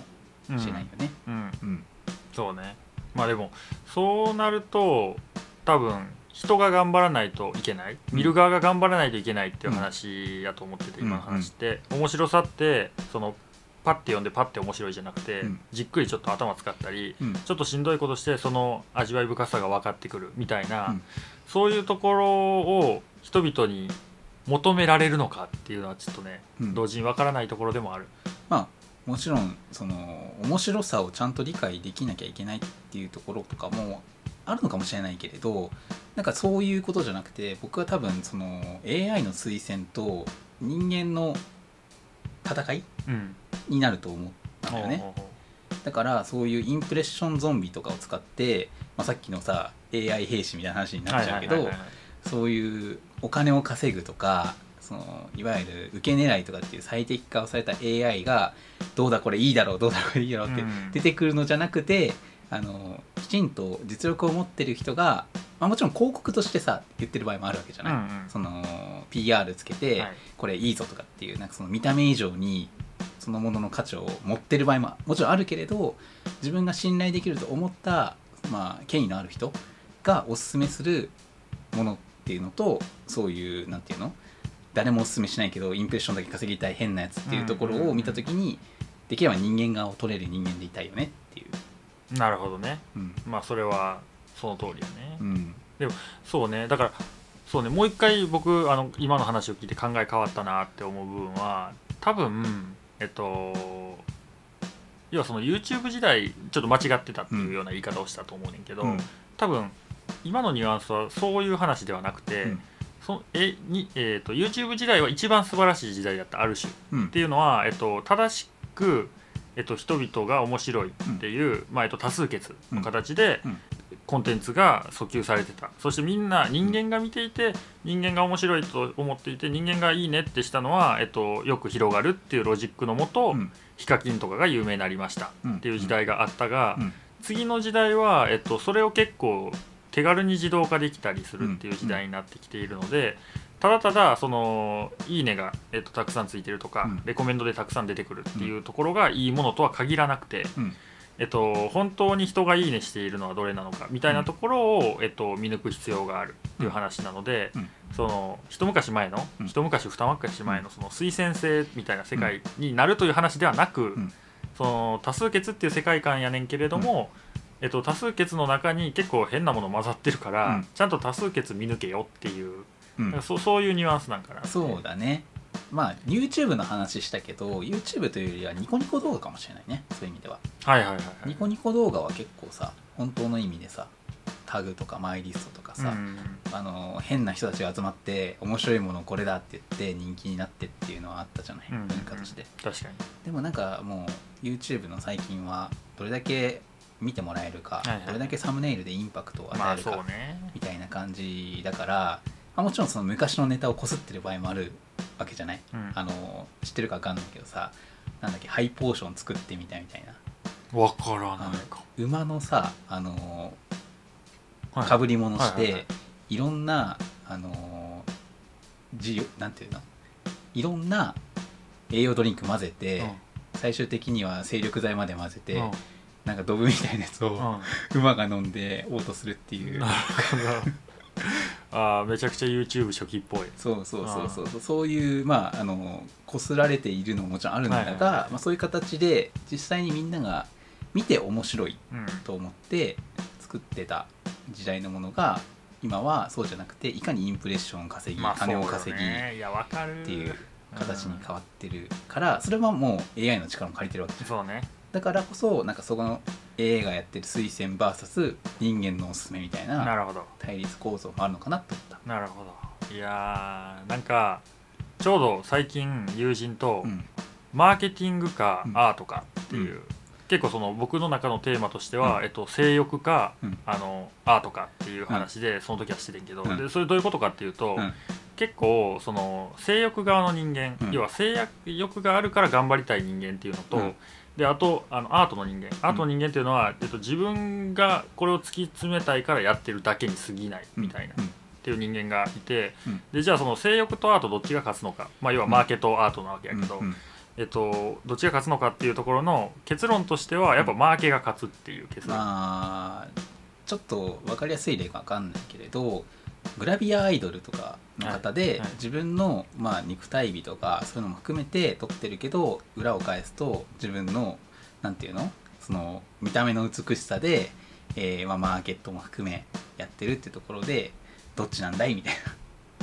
もしれないよね。うん。うん。そうね。まあでもそうなると多分人が頑張らないといけない。見る側が頑張らないといけないっていう話やと思ってて、うん。今の話って、面白さってそのパッて読んでパッて面白いじゃなくて、うん。じっくりちょっと頭使ったりうん。ちょっとしんどいことしてその味わい深さが分かってくるみたいな、うん。そういうところを人々に求められるのかっていうのはちょっとね、うん。同時に分からないところでもある。まあもちろんその面白さをちゃんと理解できなきゃいけないっていうところとかもあるのかもしれないけれどなんかそういうことじゃなくて僕は多分その AI の推薦と人間の戦いうんになると思ったんだよね。だからそういうインプレッションゾンビとかを使って、まあ、さっきのさ AI 兵士みたいな話にうなっちゃうけどそういうお金を稼ぐとかそのいわゆる受け狙いとかっていう最適化をされた AI がどうだこれいいだろうどうだこれいいだろうってうん。出てくるのじゃなくて、あのきちんと実力を持ってる人が、まあ、もちろん広告としてさ言ってる場合もあるわけじゃない、うんうん。その PR つけて、はい。これいいぞとかっていうなんかその見た目以上にそのものの価値を持ってる場合ももちろんあるけれど自分が信頼できると思った、まあ、権威のある人がおすすめするものっていうのとそういうなんていうの？誰もおすすめしないけどインプレッションだけ稼ぎたい変なやつっていうところを見た時に、できれば人間側を取れる人間でいたいよねっていう。なるほどね。うん。まあそれはその通りよね、うん。そうね。だからそうね。もう一回僕あの今の話を聞いて考え変わったなって思う部分は多分えっと要はその YouTube 時代ちょっと間違ってたっていうような言い方をしたと思うねんけど、うん。多分今のニュアンスはそういう話ではなくて、うん。そえにえー、と YouTube 時代は一番素晴らしい時代だったある種うん。っていうのは、えっと、正しく、えっと、人々が面白いっていう、まあえっと、多数決の形で、うんコンテンツが訴求されてた。そしてみんな人間が見ていて人間が面白いと思っていて人間がいいねってしたのは、えっと、よく広がるっていうロジックのもと、うん。ヒカキンとかが有名になりましたうん。っていう時代があったが、うん。次の時代は、えっと、それを結構手軽に自動化できたりするっていう時代になってきているので、ただただそのいいねが、えっとたくさんついてるとか、うん。レコメンドでたくさん出てくるっていうところがいいものとは限らなくて、うんえっと、本当に人がいいねしているのはどれなのかみたいなところを、えっと、見抜く必要があるっていう話なので、うん。その一昔前の、うん。一昔二昔前のその推薦制みたいな世界になるという話ではなく、ん。その多数決っていう世界観やねんけれども、えっと、多数決の中に結構変なもの混ざってるから、うん。ちゃんと多数決見抜けよっていう、うん。そうそういうニュアンスなんかなそうだねまあ YouTube の話したけど YouTube というよりはニコニコ動画かもしれないね。そういう意味では。はいはいはいはい。ニコニコ動画は結構さ本当の意味でさタグとかマイリストとかさ、うん。あの変な人たちが集まって面白いものこれだって言って人気になってっていうのはあったじゃない、うん。文化として。確かに。でもなんかもう YouTube の最近はどれだけ見てもらえるか、はいはい。どれだけサムネイルでインパクトをまあ与えるか、そうね。みたいな感じだから、まあ、もちろんその昔のネタをこすってる場合もあるわけじゃない、うん。あの知ってるか分かんないけどさなんだっけハイポーション作ってみたみたいな。わからあないか。の馬のさあのはい。かぶり物して、はいいはいはい。ろんなあのじなんていうの？いろんな栄養ドリンク混ぜて、うん。最終的には精力剤まで混ぜて、うん。なんかドブみたいなやつを、うん。馬が飲んで嘔吐するっていう。なるほどあーめちゃくちゃ YouTube 初期っぽい。そうそうそうそう。そういうまああのこすられているのももちろんあるんだが、はいはい。はいまあ、そういう形で実際にみんなが見て面白いうんと思って作ってた時代のものが今はそうじゃなくていかにインプレッションを稼ぎ、まあ金を稼ぎっていう形に変わってるからそれはもう AI の力も借りてるわけじゃん。そうねだからこそなんかそこの AI がやってる推薦 VS 人間のおすすめみたいななるほど。対立構造もあるのかなと思った。なるほど。いやーなんかちょうど最近友人とうん。マーケティングかうん。アートかっていう、う結構その僕の中のテーマとしては、うん。えっと、性欲か、うん。あのアートかっていう話でその時はしててんけど、うん。でそれどういうことかっていうと、うん。結構その性欲側の人間、うん。要は性欲があるから頑張りたい人間っていうのと、うんであとあのアートの人間。アートの人間っていうのは、えっと、自分がこれを突き詰めたいからやってるだけに過ぎないみたいな、うんっていう人間がいて、うん。でじゃあその性欲とアートどっちが勝つのか、まあ、要はマーケットアートなわけやけど、うんうん。えっと、どっちが勝つのかっていうところの結論としてはやっぱマーケが勝つっていう結論、まあちょっと分かりやすい例か分かんないけれどグラビアアイドルとかの方で、自分の、まあ、肉体美とかそういうのも含めて撮ってるけど裏を返すと自分のなんていうの？その見た目の美しさで、えーまあ、マーケットも含めやってるってところでどっちなんだいみたい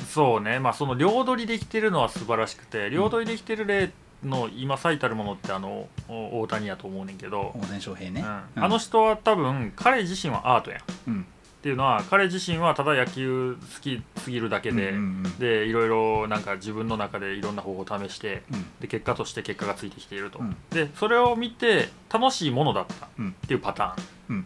そうね。まあその両取りできてるのは素晴らしくて両取りできてる例の今最たるものってあのお大谷やと思うねんけど、な大谷翔平ね、うん。あの人は多分彼自身はアートやん。っうんていうのは彼自身はただ野球好きすぎるだけで、うんうんでいろいろなんか自分の中でいろんな方法を試してうん。で結果として結果がついてきていると、うん。でそれを見て楽しいものだったうん。っていうパターン、うん。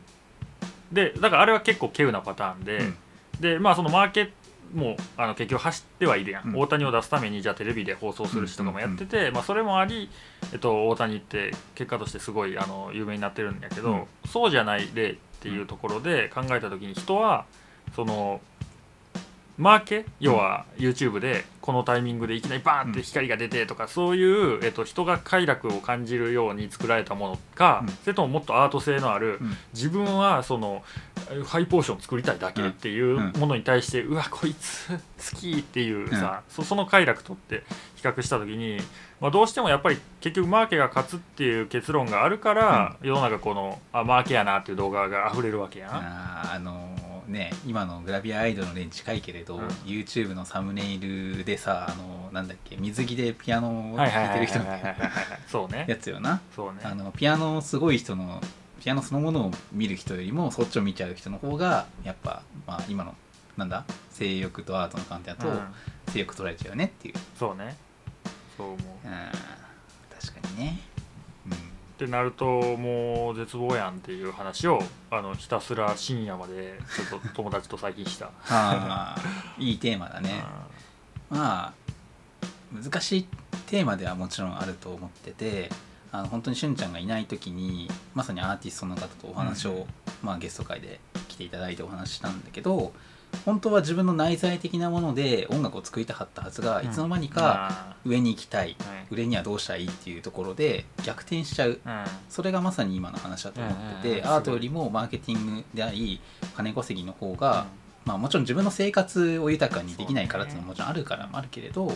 でだからあれは結構稀有なパターンで、うん。でまあそのマーケットもあの結局走ってはいるやん、うん。大谷を出すためにじゃあテレビで放送する人とかもやってて、まあ、それもあり、えっと、大谷って結果としてすごいあの有名になってるんやけど、うん。そうじゃない例っていうところで考えた時に人はそのマーケ要は YouTube でこのタイミングでいきなりバーンって光が出てとかそういう、えっと、人が快楽を感じるように作られたものか、うん。それとももっとアート性のある、うん。自分はそのハイポーション作りたいだけっていううん。ものに対して、うわこいつ好きっていうさ、そその快楽とって比較した時に、まあ、どうしてもやっぱり結局マーケが勝つっていう結論があるから、世の中このあマーケやなっていう動画が溢れるわけやん。あーあのね今のグラビアアイドルの例に近いけれど、うん。YouTube のサムネイルでさあのなんだっけ水着でピアノを弾いてる人のはいはいはいはいそうね。やつよな。そうね。あのピアノすごい人のピアノそのものを見る人よりもそっちを見ちゃう人の方がやっぱ、まあ、今のなんだ性欲とアートの観点だと、うん。性欲取られちゃうよねっていう、そうねそう思う。うん、確かにね、ってなるともう絶望やんっていう話をあのひたすら深夜までちょっと友達と最近した。ああいいテーマだね。まあ難しいテーマではもちろんあると思っててあの本当にしゅんちゃんがいない時にまさにアーティストの方とお話を、うん。まあ、ゲスト会で来ていただいてお話ししたんだけど本当は自分の内在的なもので音楽を作りたかったはずが、うん。いつの間にかあ。上に行きたい、上にはどうしたらいいっていうところで逆転しちゃう。うん。それがまさに今の話だと思ってて、うんうんうんアートよりもマーケティングであり金稼ぎの方が、まあもちろん自分の生活を豊かにできないからっていうのももちろんあるからもあるけれど、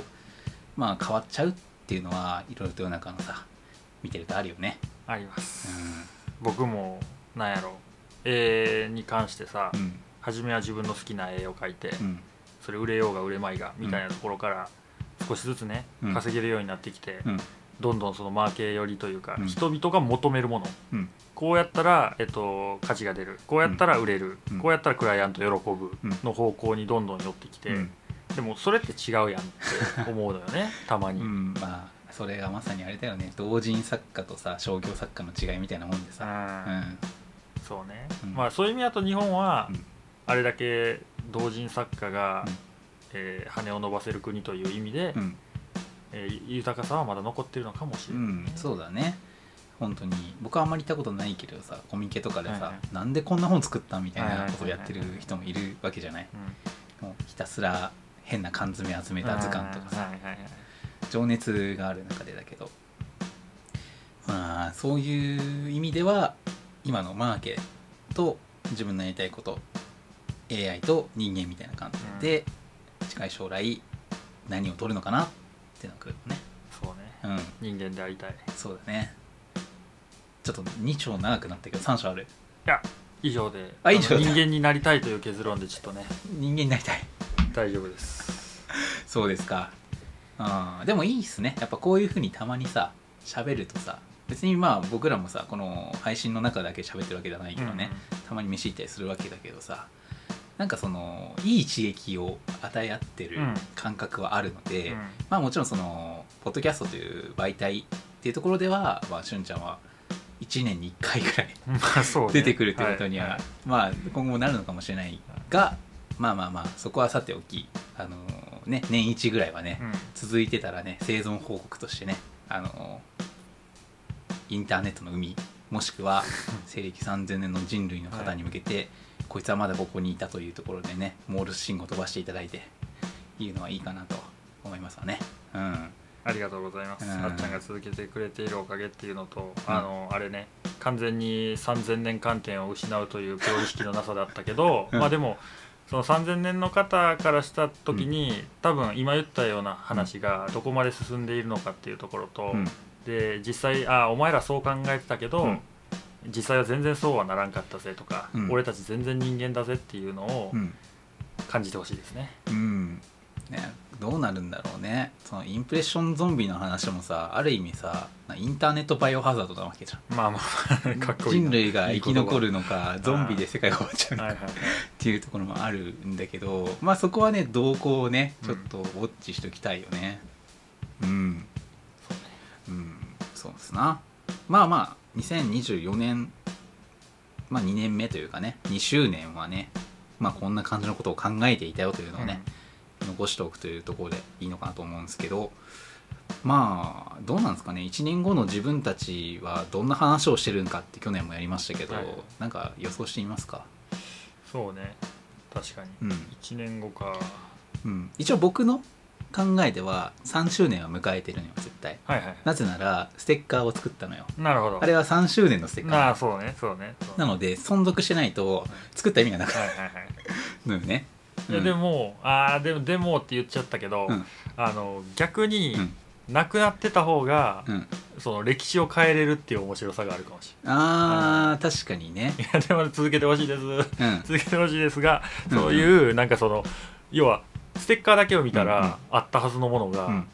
まあ変わっちゃうっていうのはいろいろと世の中のさ見てるとあるよね。あります、う僕もなんやろ。絵に関してさ、んうん初めは自分の好きな絵を描いて、うん。それ売れようが売れまいがみたいなところから少しずつね、うん。稼げるようになってきて、うん。どんどんそのマーケ寄りというか、うん。人々が求めるもの。うん。こうやったら、えっと、価値が出る。こうやったら売れる、うん。こうやったらクライアント喜ぶうん。の方向にどんどん寄ってきて、うん。でもそれって違うやんって思うのよね たまに、うんまあそれがまさにあれだよね。同人作家とさ商業作家の違いみたいなもんでさ、そうね、うん。まあそういう意味だと日本はうんあれだけ同人作家が、うん。えー羽を伸ばせる国という意味で、うん。えー豊かさはまだ残ってるのかもしれない、うん、そうだね。本当に。僕はあんまり行ったことないけどさコミケとかでさ、はいはい。なんでこんな本作ったみたいなことをやってる人もいるわけじゃない。うん。もうひたすら変な缶詰集めた図鑑とかさ。はいはいはい。情熱がある中でだけど。まあそういう意味では今のマーケと自分のやりたいこと AI と人間みたいな感じで、近い将来何を取るのかなっていうのが来るのね。そうね。うん。人間でありたい。いそうだね。ちょっと2章長くなったけど3章ある？や以上であ以上人間になりたいという結論でちょっとね。人間になりたい。大丈夫です。そうですか。あーでもいいっすね。やっぱこういうふうにたまにさ喋るとさ別にまあ僕らもさこの配信の中だけ喋ってるわけじゃないけどね、たまに飯行ったりするわけだけどさなんかそのいい刺激を与え合ってるうん。感覚はあるので、うん。うんまあもちろんそのポッドキャストという媒体っていうところでは、まあ、しゅんちゃんは1年に1回ぐらい ね。出てくるってことには、いい。まあ今後もなるのかもしれないがまあまあまあそこはさておきあのね年一ぐらいはね、うん。続いてたらね生存報告としてねあのインターネットの海もしくは西暦3000年の人類の方に向けて、こいつはまだここにいたというところでねモールス信号飛ばしていただいていうのはいいかなと思いますわね。うん。ありがとうございます、うん。あっちゃんが続けてくれているおかげっていうのと、うん。あのあれね完全に3000年観点を失うというプロ意識のなさだったけど、うん。まあでもその3000年の方からした時に、多分今言ったような話がどこまで進んでいるのかっていうところと、うんで実際あお前らそう考えてたけど、うん。実際は全然そうはならんかったぜとか、うん。俺たち全然人間だぜっていうのをうん。感じてほしいですね。うん。ね、どうなるんだろうね。そのインプレッションゾンビの話もさある意味さインターネットバイオハザードなわけじゃん。まあまあかっこいいな。人類が生き残るのいかゾンビで世界が終わっちゃうのかっていうところもあるんだけどまあそこはね動向をねうんちょっとウォッチしときたいよね。うんうんそうですな。まあまあ2024年まあ2年目というかね2周年はねまあこんな感じのことを考えていたよというのをね、残しておくというところでいいのかなと思うんですけどまあどうなんですかね。1年後の自分たちはどんな話をしてるんかって去年もやりましたけど、はい。なんか予想してみますか？そうね。確かに、うん。1年後か。うん、一応僕の考えでは3周年は迎えてるのよ絶対。はいはい。なぜならステッカーを作ったのよ。なるほど。あれは3周年のステッカー。なあそうねそうね。そうなので存続しないと作った意味がなくはいはいはい。なるのよね、いやでもああでもでもって言っちゃったけど、うん。あの逆にうん。なくなってた方が、うん、その歴史を変えれるっていう面白さがあるかもしあー確かにね。れないいやでも続けてほしいです。うん。続けてほしいですがうん。そういうなんかその要はステッカーだけを見たら、あったはずのものが、うん。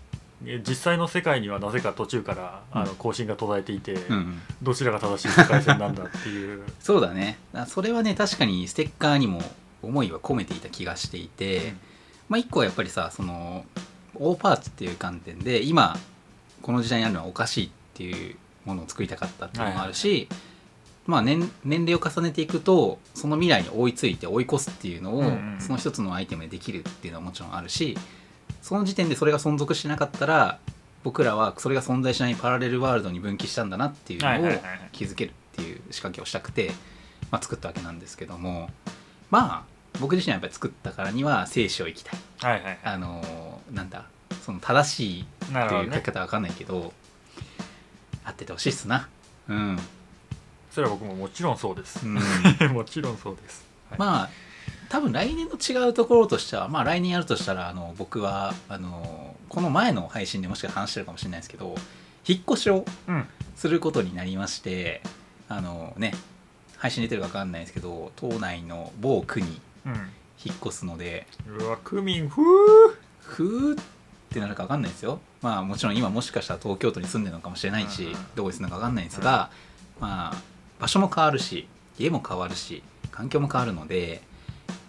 え実際の世界にはなぜか途中からあのうん更新が途絶えていて、うんうん。どちらが正しい世界線なんだっていう。そうだね。あそれはね確かにステッカーにも思いは込めていた気がしていて、うん。まあ一個はやっぱりさその大パーツっていう観点で今この時代にあるのはおかしいっていうものを作りたかったっていうのもあるし、まあ年年齢を重ねていくとその未来に追いついて追い越すっていうのを、うんうんその一つのアイテムでできるっていうのはもちろんあるしその時点でそれが存続しなかったら僕らはそれが存在しないパラレルワールドに分岐したんだなっていうのをはいはいはいはい。気づけるっていう仕掛けをしたくて、まあ、作ったわけなんですけどもまあ僕自身はやっぱり作ったからには聖書を行きたい。はいはいあのーなんだその正しいっていう書き方は分かんないけど合っててほしいっすな。うん、それは僕ももちろんそうです。う、ん、もちろんそうです、はい。まあ多分来年の違うところとしてはまあ来年やるとしたらあの僕はあのこの前の配信でもしかしたら話してるかもしれないですけど引っ越しをうん。することになりましてあのね配信出てるか分かんないですけど島内の某区にうん。引っ越すので。うわクミンふー。ふーってなるか分かんないですよ。まあもちろん今もしかしたら東京都に住んでるのかもしれないし、うんうん。どこに住んでるのか分かんないんですが、まあ場所も変わるし家も変わるし環境も変わるので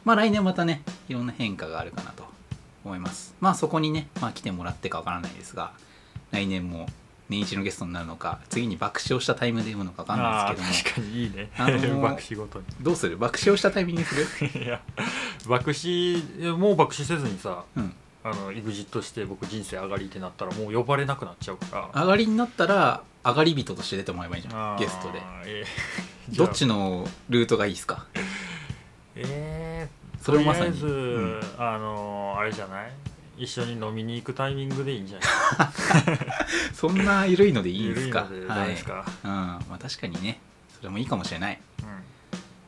まあ来年またねいろんな変化があるかなと思います。まあそこにね、まあ、来てもらってか分からないですが来年も年一のゲストになるのか次に爆笑したタイミングで読むのか分かんないあですけど確かにいいね、あのー 爆死ごとどうする？爆笑したタイミングにする？に いや爆死もう爆死せずにさうん。あの EXIT して僕人生上がりってなったらもう呼ばれなくなっちゃうから。上がりになったら上がり人として出てもらえばいいじゃん。ゲストで。えー。どっちのルートがいいですか？えー、それをまさに。とりあえず、うん。あのあれじゃない？一緒に飲みに行くタイミングでいいんじゃない？そんな緩いのでいいんですか？緩いのですか、うん。まあ確かにね。それもいいかもしれない。うん。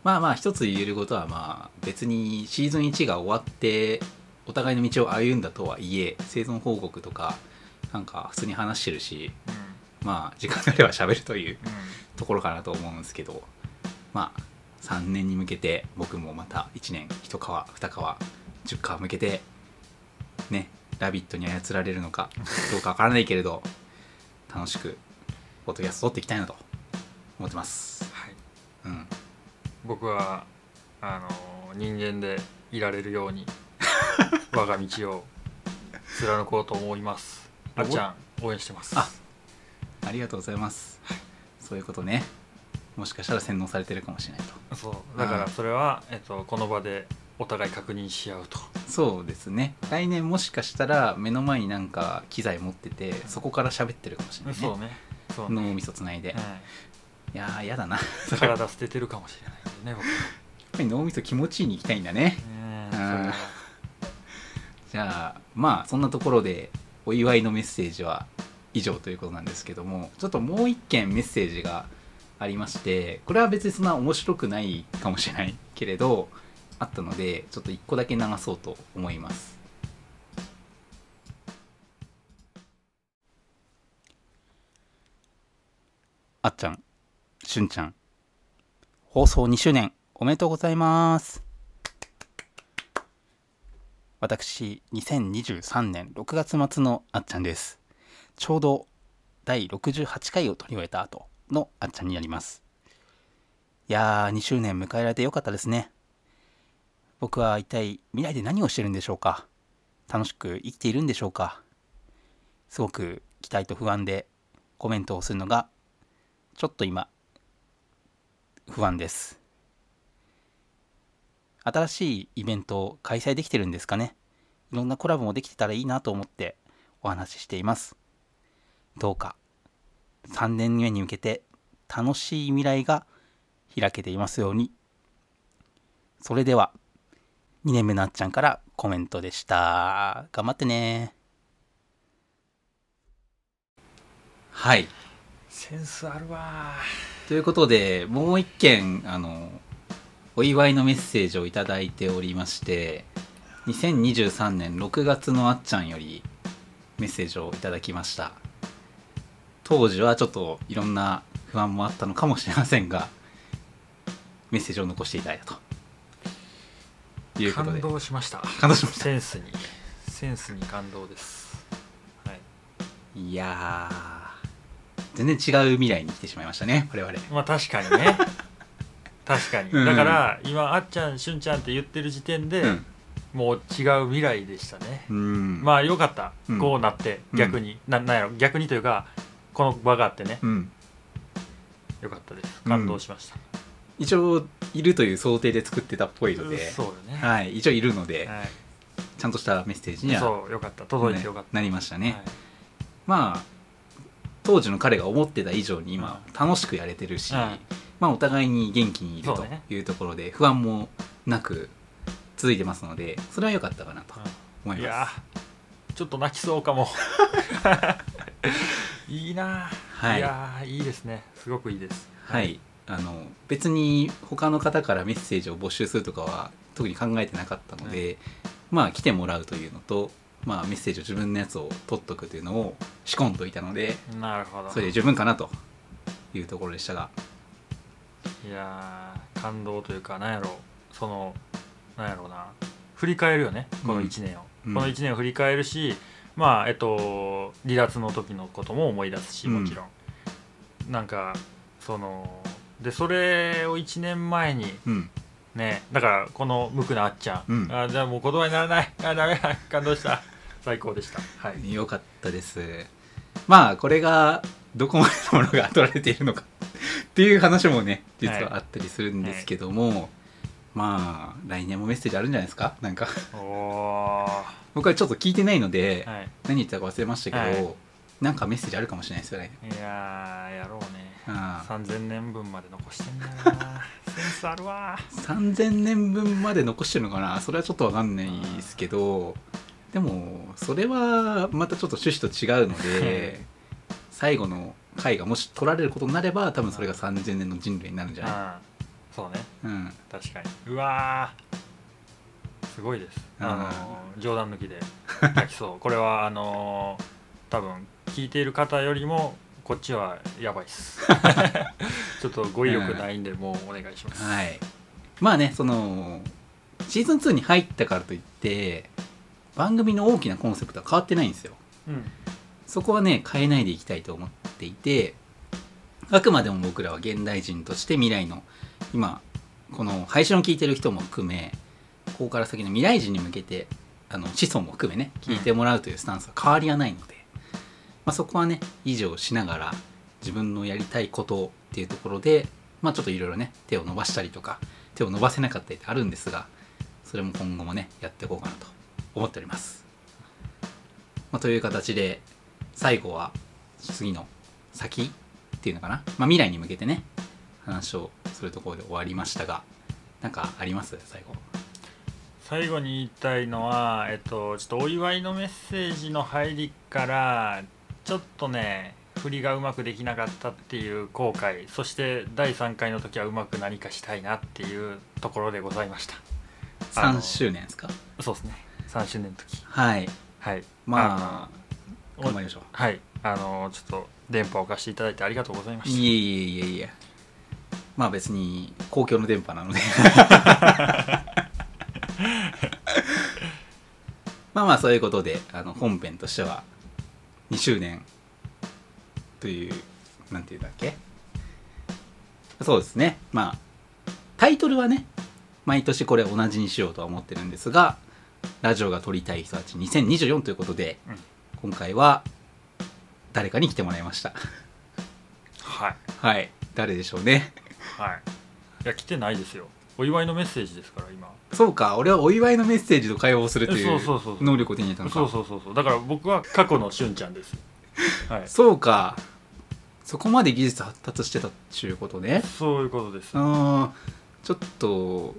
まあまあ一つ言えることはまあ別にシーズン1が終わってお互いの道を歩んだとはいえ生存報告とかなんか普通に話してるしまあ時間があれば喋るといううんところかなと思うんですけどまあ3年に向けて僕もまた1年1皮2皮10皮向けてね「ラビット!」に操られるのかどうかわからないけれど楽しくポッドキャスト撮っていきたいなと思ってます。はい、うん。僕はあの人間でいられるように 我が道を貫こうと思います。あっちゃん応援してますあありがとうございます。そういうことね。もしかしたら洗脳されてるかもしれないと。そう。だからそれは、えっと、この場でお互い確認し合うと。そうですね。来年もしかしたら目の前になんか機材持っててそこから喋ってるかもしれないね。そうね。そうね、脳みそつないで、はい。やーやだな。やっ体捨ててるかもしれないんでね僕。はぱり脳みそ気持ちいいに行きたいんだね。ねうん。じゃあまあそんなところでお祝いのメッセージは以上ということなんですけどもちょっともう一件メッセージがありましてこれは別にそんな面白くないかもしれないけれどあったのでちょっと一個だけ流そうと思います。あっちゃんしゅんちゃん放送2周年おめでとうございます。私2023年6月末のあっちゃんです。ちょうど第68回を取り終えた後のあっちゃんになります。いやー2周年迎えられてよかったですね。僕は一体未来で何をしてるんでしょうか。楽しく生きているんでしょうか。すごく期待と不安でコメントをするのがちょっと今不安です。新しいイベントを開催できてるんですかね。いろんなコラボもできてたらいいなと思ってお話ししています。どうか3年目に向けて楽しい未来が開けていますように。それでは2年目のあっちゃんからコメントでした。頑張ってね。はい。センスあるわ。ということでもう一件あのお祝いのメッセージをいただいておりまして2023年6月のあっちゃんよりメッセージをいただきました当時はちょっといろんな不安もあったのかもしれませんがメッセージを残していただいたと。いうことで。感動しました。感動しました。センスに。センスに感動です。はい。いやー。全然違う未来に来てしまいましたね我々。まあ確かにね。確かに、うん。だから今あっちゃんしゅんちゃんって言ってる時点で、うん。もう違う未来でしたね、うん。まあよかった、うん。こうなってうん。逆に、ななんやろ。逆にというかこの場があってね。うん。よかったです。感動しました、一応いるという想定で作ってたっぽいので。そうよね、はい、一応いるので、はい。ちゃんとしたメッセージには、そうよかった。届いてよかっねた、なりましたね、はい。まあ当時の彼が思ってた以上に今楽しくやれてるし、うん。まあお互いに元気にいるとそうね。いうところで不安もなく続いてますのでそれは良かったかなと思います。いやーちょっと泣きそうかも。いいな。ー、はい。いやーいいですね。すごくいいです。はい。あの別に他の方からメッセージを募集するとかは特に考えてなかったので、まあ来てもらうというのと、まあ、メッセージを自分のやつを取っとくというのを仕込んどいたのでなるほど。それで十分かなというところでしたが。いやー感動というかなんやろそのなんやろうな。振り返るよね。この1年を、うんこの1年を振り返るしまあえっと離脱の時のことも思い出すしもちろん、なんかそのでそれを1年前にうん。ねだからこの無垢なあっちゃん、うん。あじゃあもう言葉にならない。あダメだ。感動した。最高でした。はい。良かったです。まあこれがどこまでのものが取られているのか。っていう話もね実はあったりするんですけども、まあ来年もメッセージあるんじゃないですか？なんか。僕はちょっと聞いてないので、はい。何言ったか忘れましたけど、はい。なんかメッセージあるかもしれないですよ来年いやーやろうね。ああ。3000年分まで残してんな。センスあるわ。3000年分まで残してるのかな？それはちょっとわかんないですけどでもそれはまたちょっと趣旨と違うので最後の回がもし取られることになれば多分それが3000年の人類になるんじゃない？うんそうね。うん。確かに。うわー。すごいです。あのあ冗談抜きで。泣きそう。これはあの多分聞いている方よりもこっちはやばいっす。ちょっと語彙力ないんでもうお願いします、はい。まあねそのシーズン2に入ったからといって番組の大きなコンセプトは変わってないんですよ。うん。そこはね変えないでいきたいと思っていてあくまでも僕らは現代人として未来の今この配信を聞いてる人も含めここから先の未来人に向けてあの子孫も含めね聞いてもらうというスタンスは変わりはないので、まあ、そこはね維持をしながら自分のやりたいことっていうところで、まあ、ちょっといろいろね手を伸ばしたりとか手を伸ばせなかったりってあるんですがそれも今後もねやっていこうかなと思っております。まあ、という形で最後は次の先っていうのかな、まあ、未来に向けてね話をするところで終わりましたがなんかあります？最後。最後に言いたいのは、えっと、ちょっとお祝いのメッセージの入りからちょっとね振りがうまくできなかったっていう後悔そして第3回の時はうまく何かしたいなっていうところでございました。あの3周年ですか？そうですね。3周年の時。はい。はい。まあ頑張りましょはい。あのちょっと電波を貸していただいてありがとうございましういえいえいえいえまあ別に公共の電波なので。まあまあそういうことであの本編としては2周年。というなんていうんだっけ。そうですね。まあタイトルはね毎年これ同じにしようとは思ってるんですがラジオが撮りたい人たち2024ということで、うん。今回は誰かに来てもらいましたた。はい。はい。誰でしょうねはい。いや来てないですよ。お祝いのメッセージですから今。そうか俺はお祝いのメッセージと会話をするといそうそうそうそう。う能力を手に入れたのか。そうそうそうそう。だから僕は過去のしゅんちゃんです はい。そうか。そこまで技術発達してたっちゅうことね。そういうことです。あーちょっと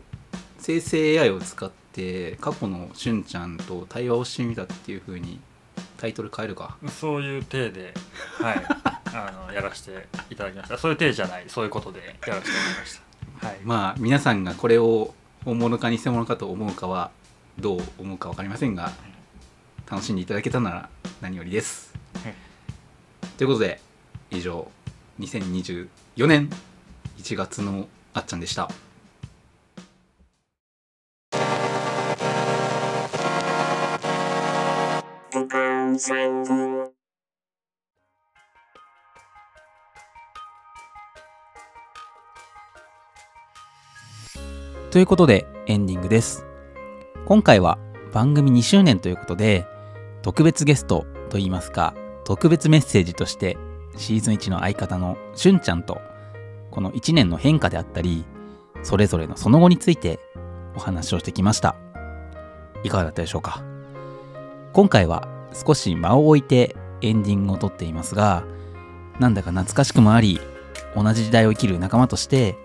生成 AI を使って過去のしゅんちゃんと対話をしてみたっていう風にタイトル変えるか。そういう体で はいあのやらせていただきました。そういう体じゃないそういうことでやらせてもらいました。はい。まあ皆さんがこれを本物か偽物かと思うかはどう思うか分かりませんが楽しんでいただけたなら何よりです。はい。ということで以上2024年1月のあっちゃんでした3分ということでエンディングです。今回は番組2周年ということで特別ゲストといいますか特別メッセージとしてシーズン1の相方のしゅんちゃんとこの1年の変化であったりそれぞれのその後についてお話をしてきました。いかがだったでしょうか？今回は少し間を置いてエンディングを撮っていますがなんだか懐かしくもあり同じ時代を生きる仲間として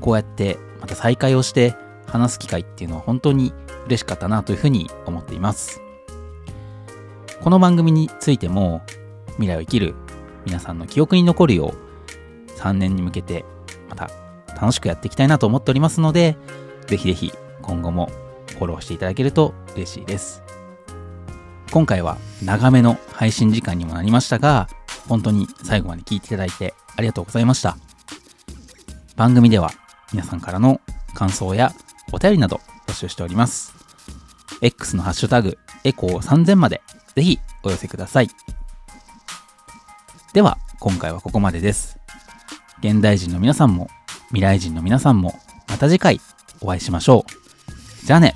こうやってまた再会をして話す機会っていうのは本当に嬉しかったなというふうに思っています。この番組についても未来を生きる皆さんの記憶に残るよう3年に向けてまた楽しくやっていきたいなと思っておりますので、ぜひぜひ今後もフォローしていただけると嬉しいです。今回は長めの配信時間にもなりましたが、本当に最後まで聞いていただいてありがとうございました。番組では皆さんからの感想やお便りなど募集しております。X のハッシュタグエコー3000までぜひお寄せください。では今回はここまでです。現代人の皆さんも未来人の皆さんもまた次回お会いしましょう。じゃあね。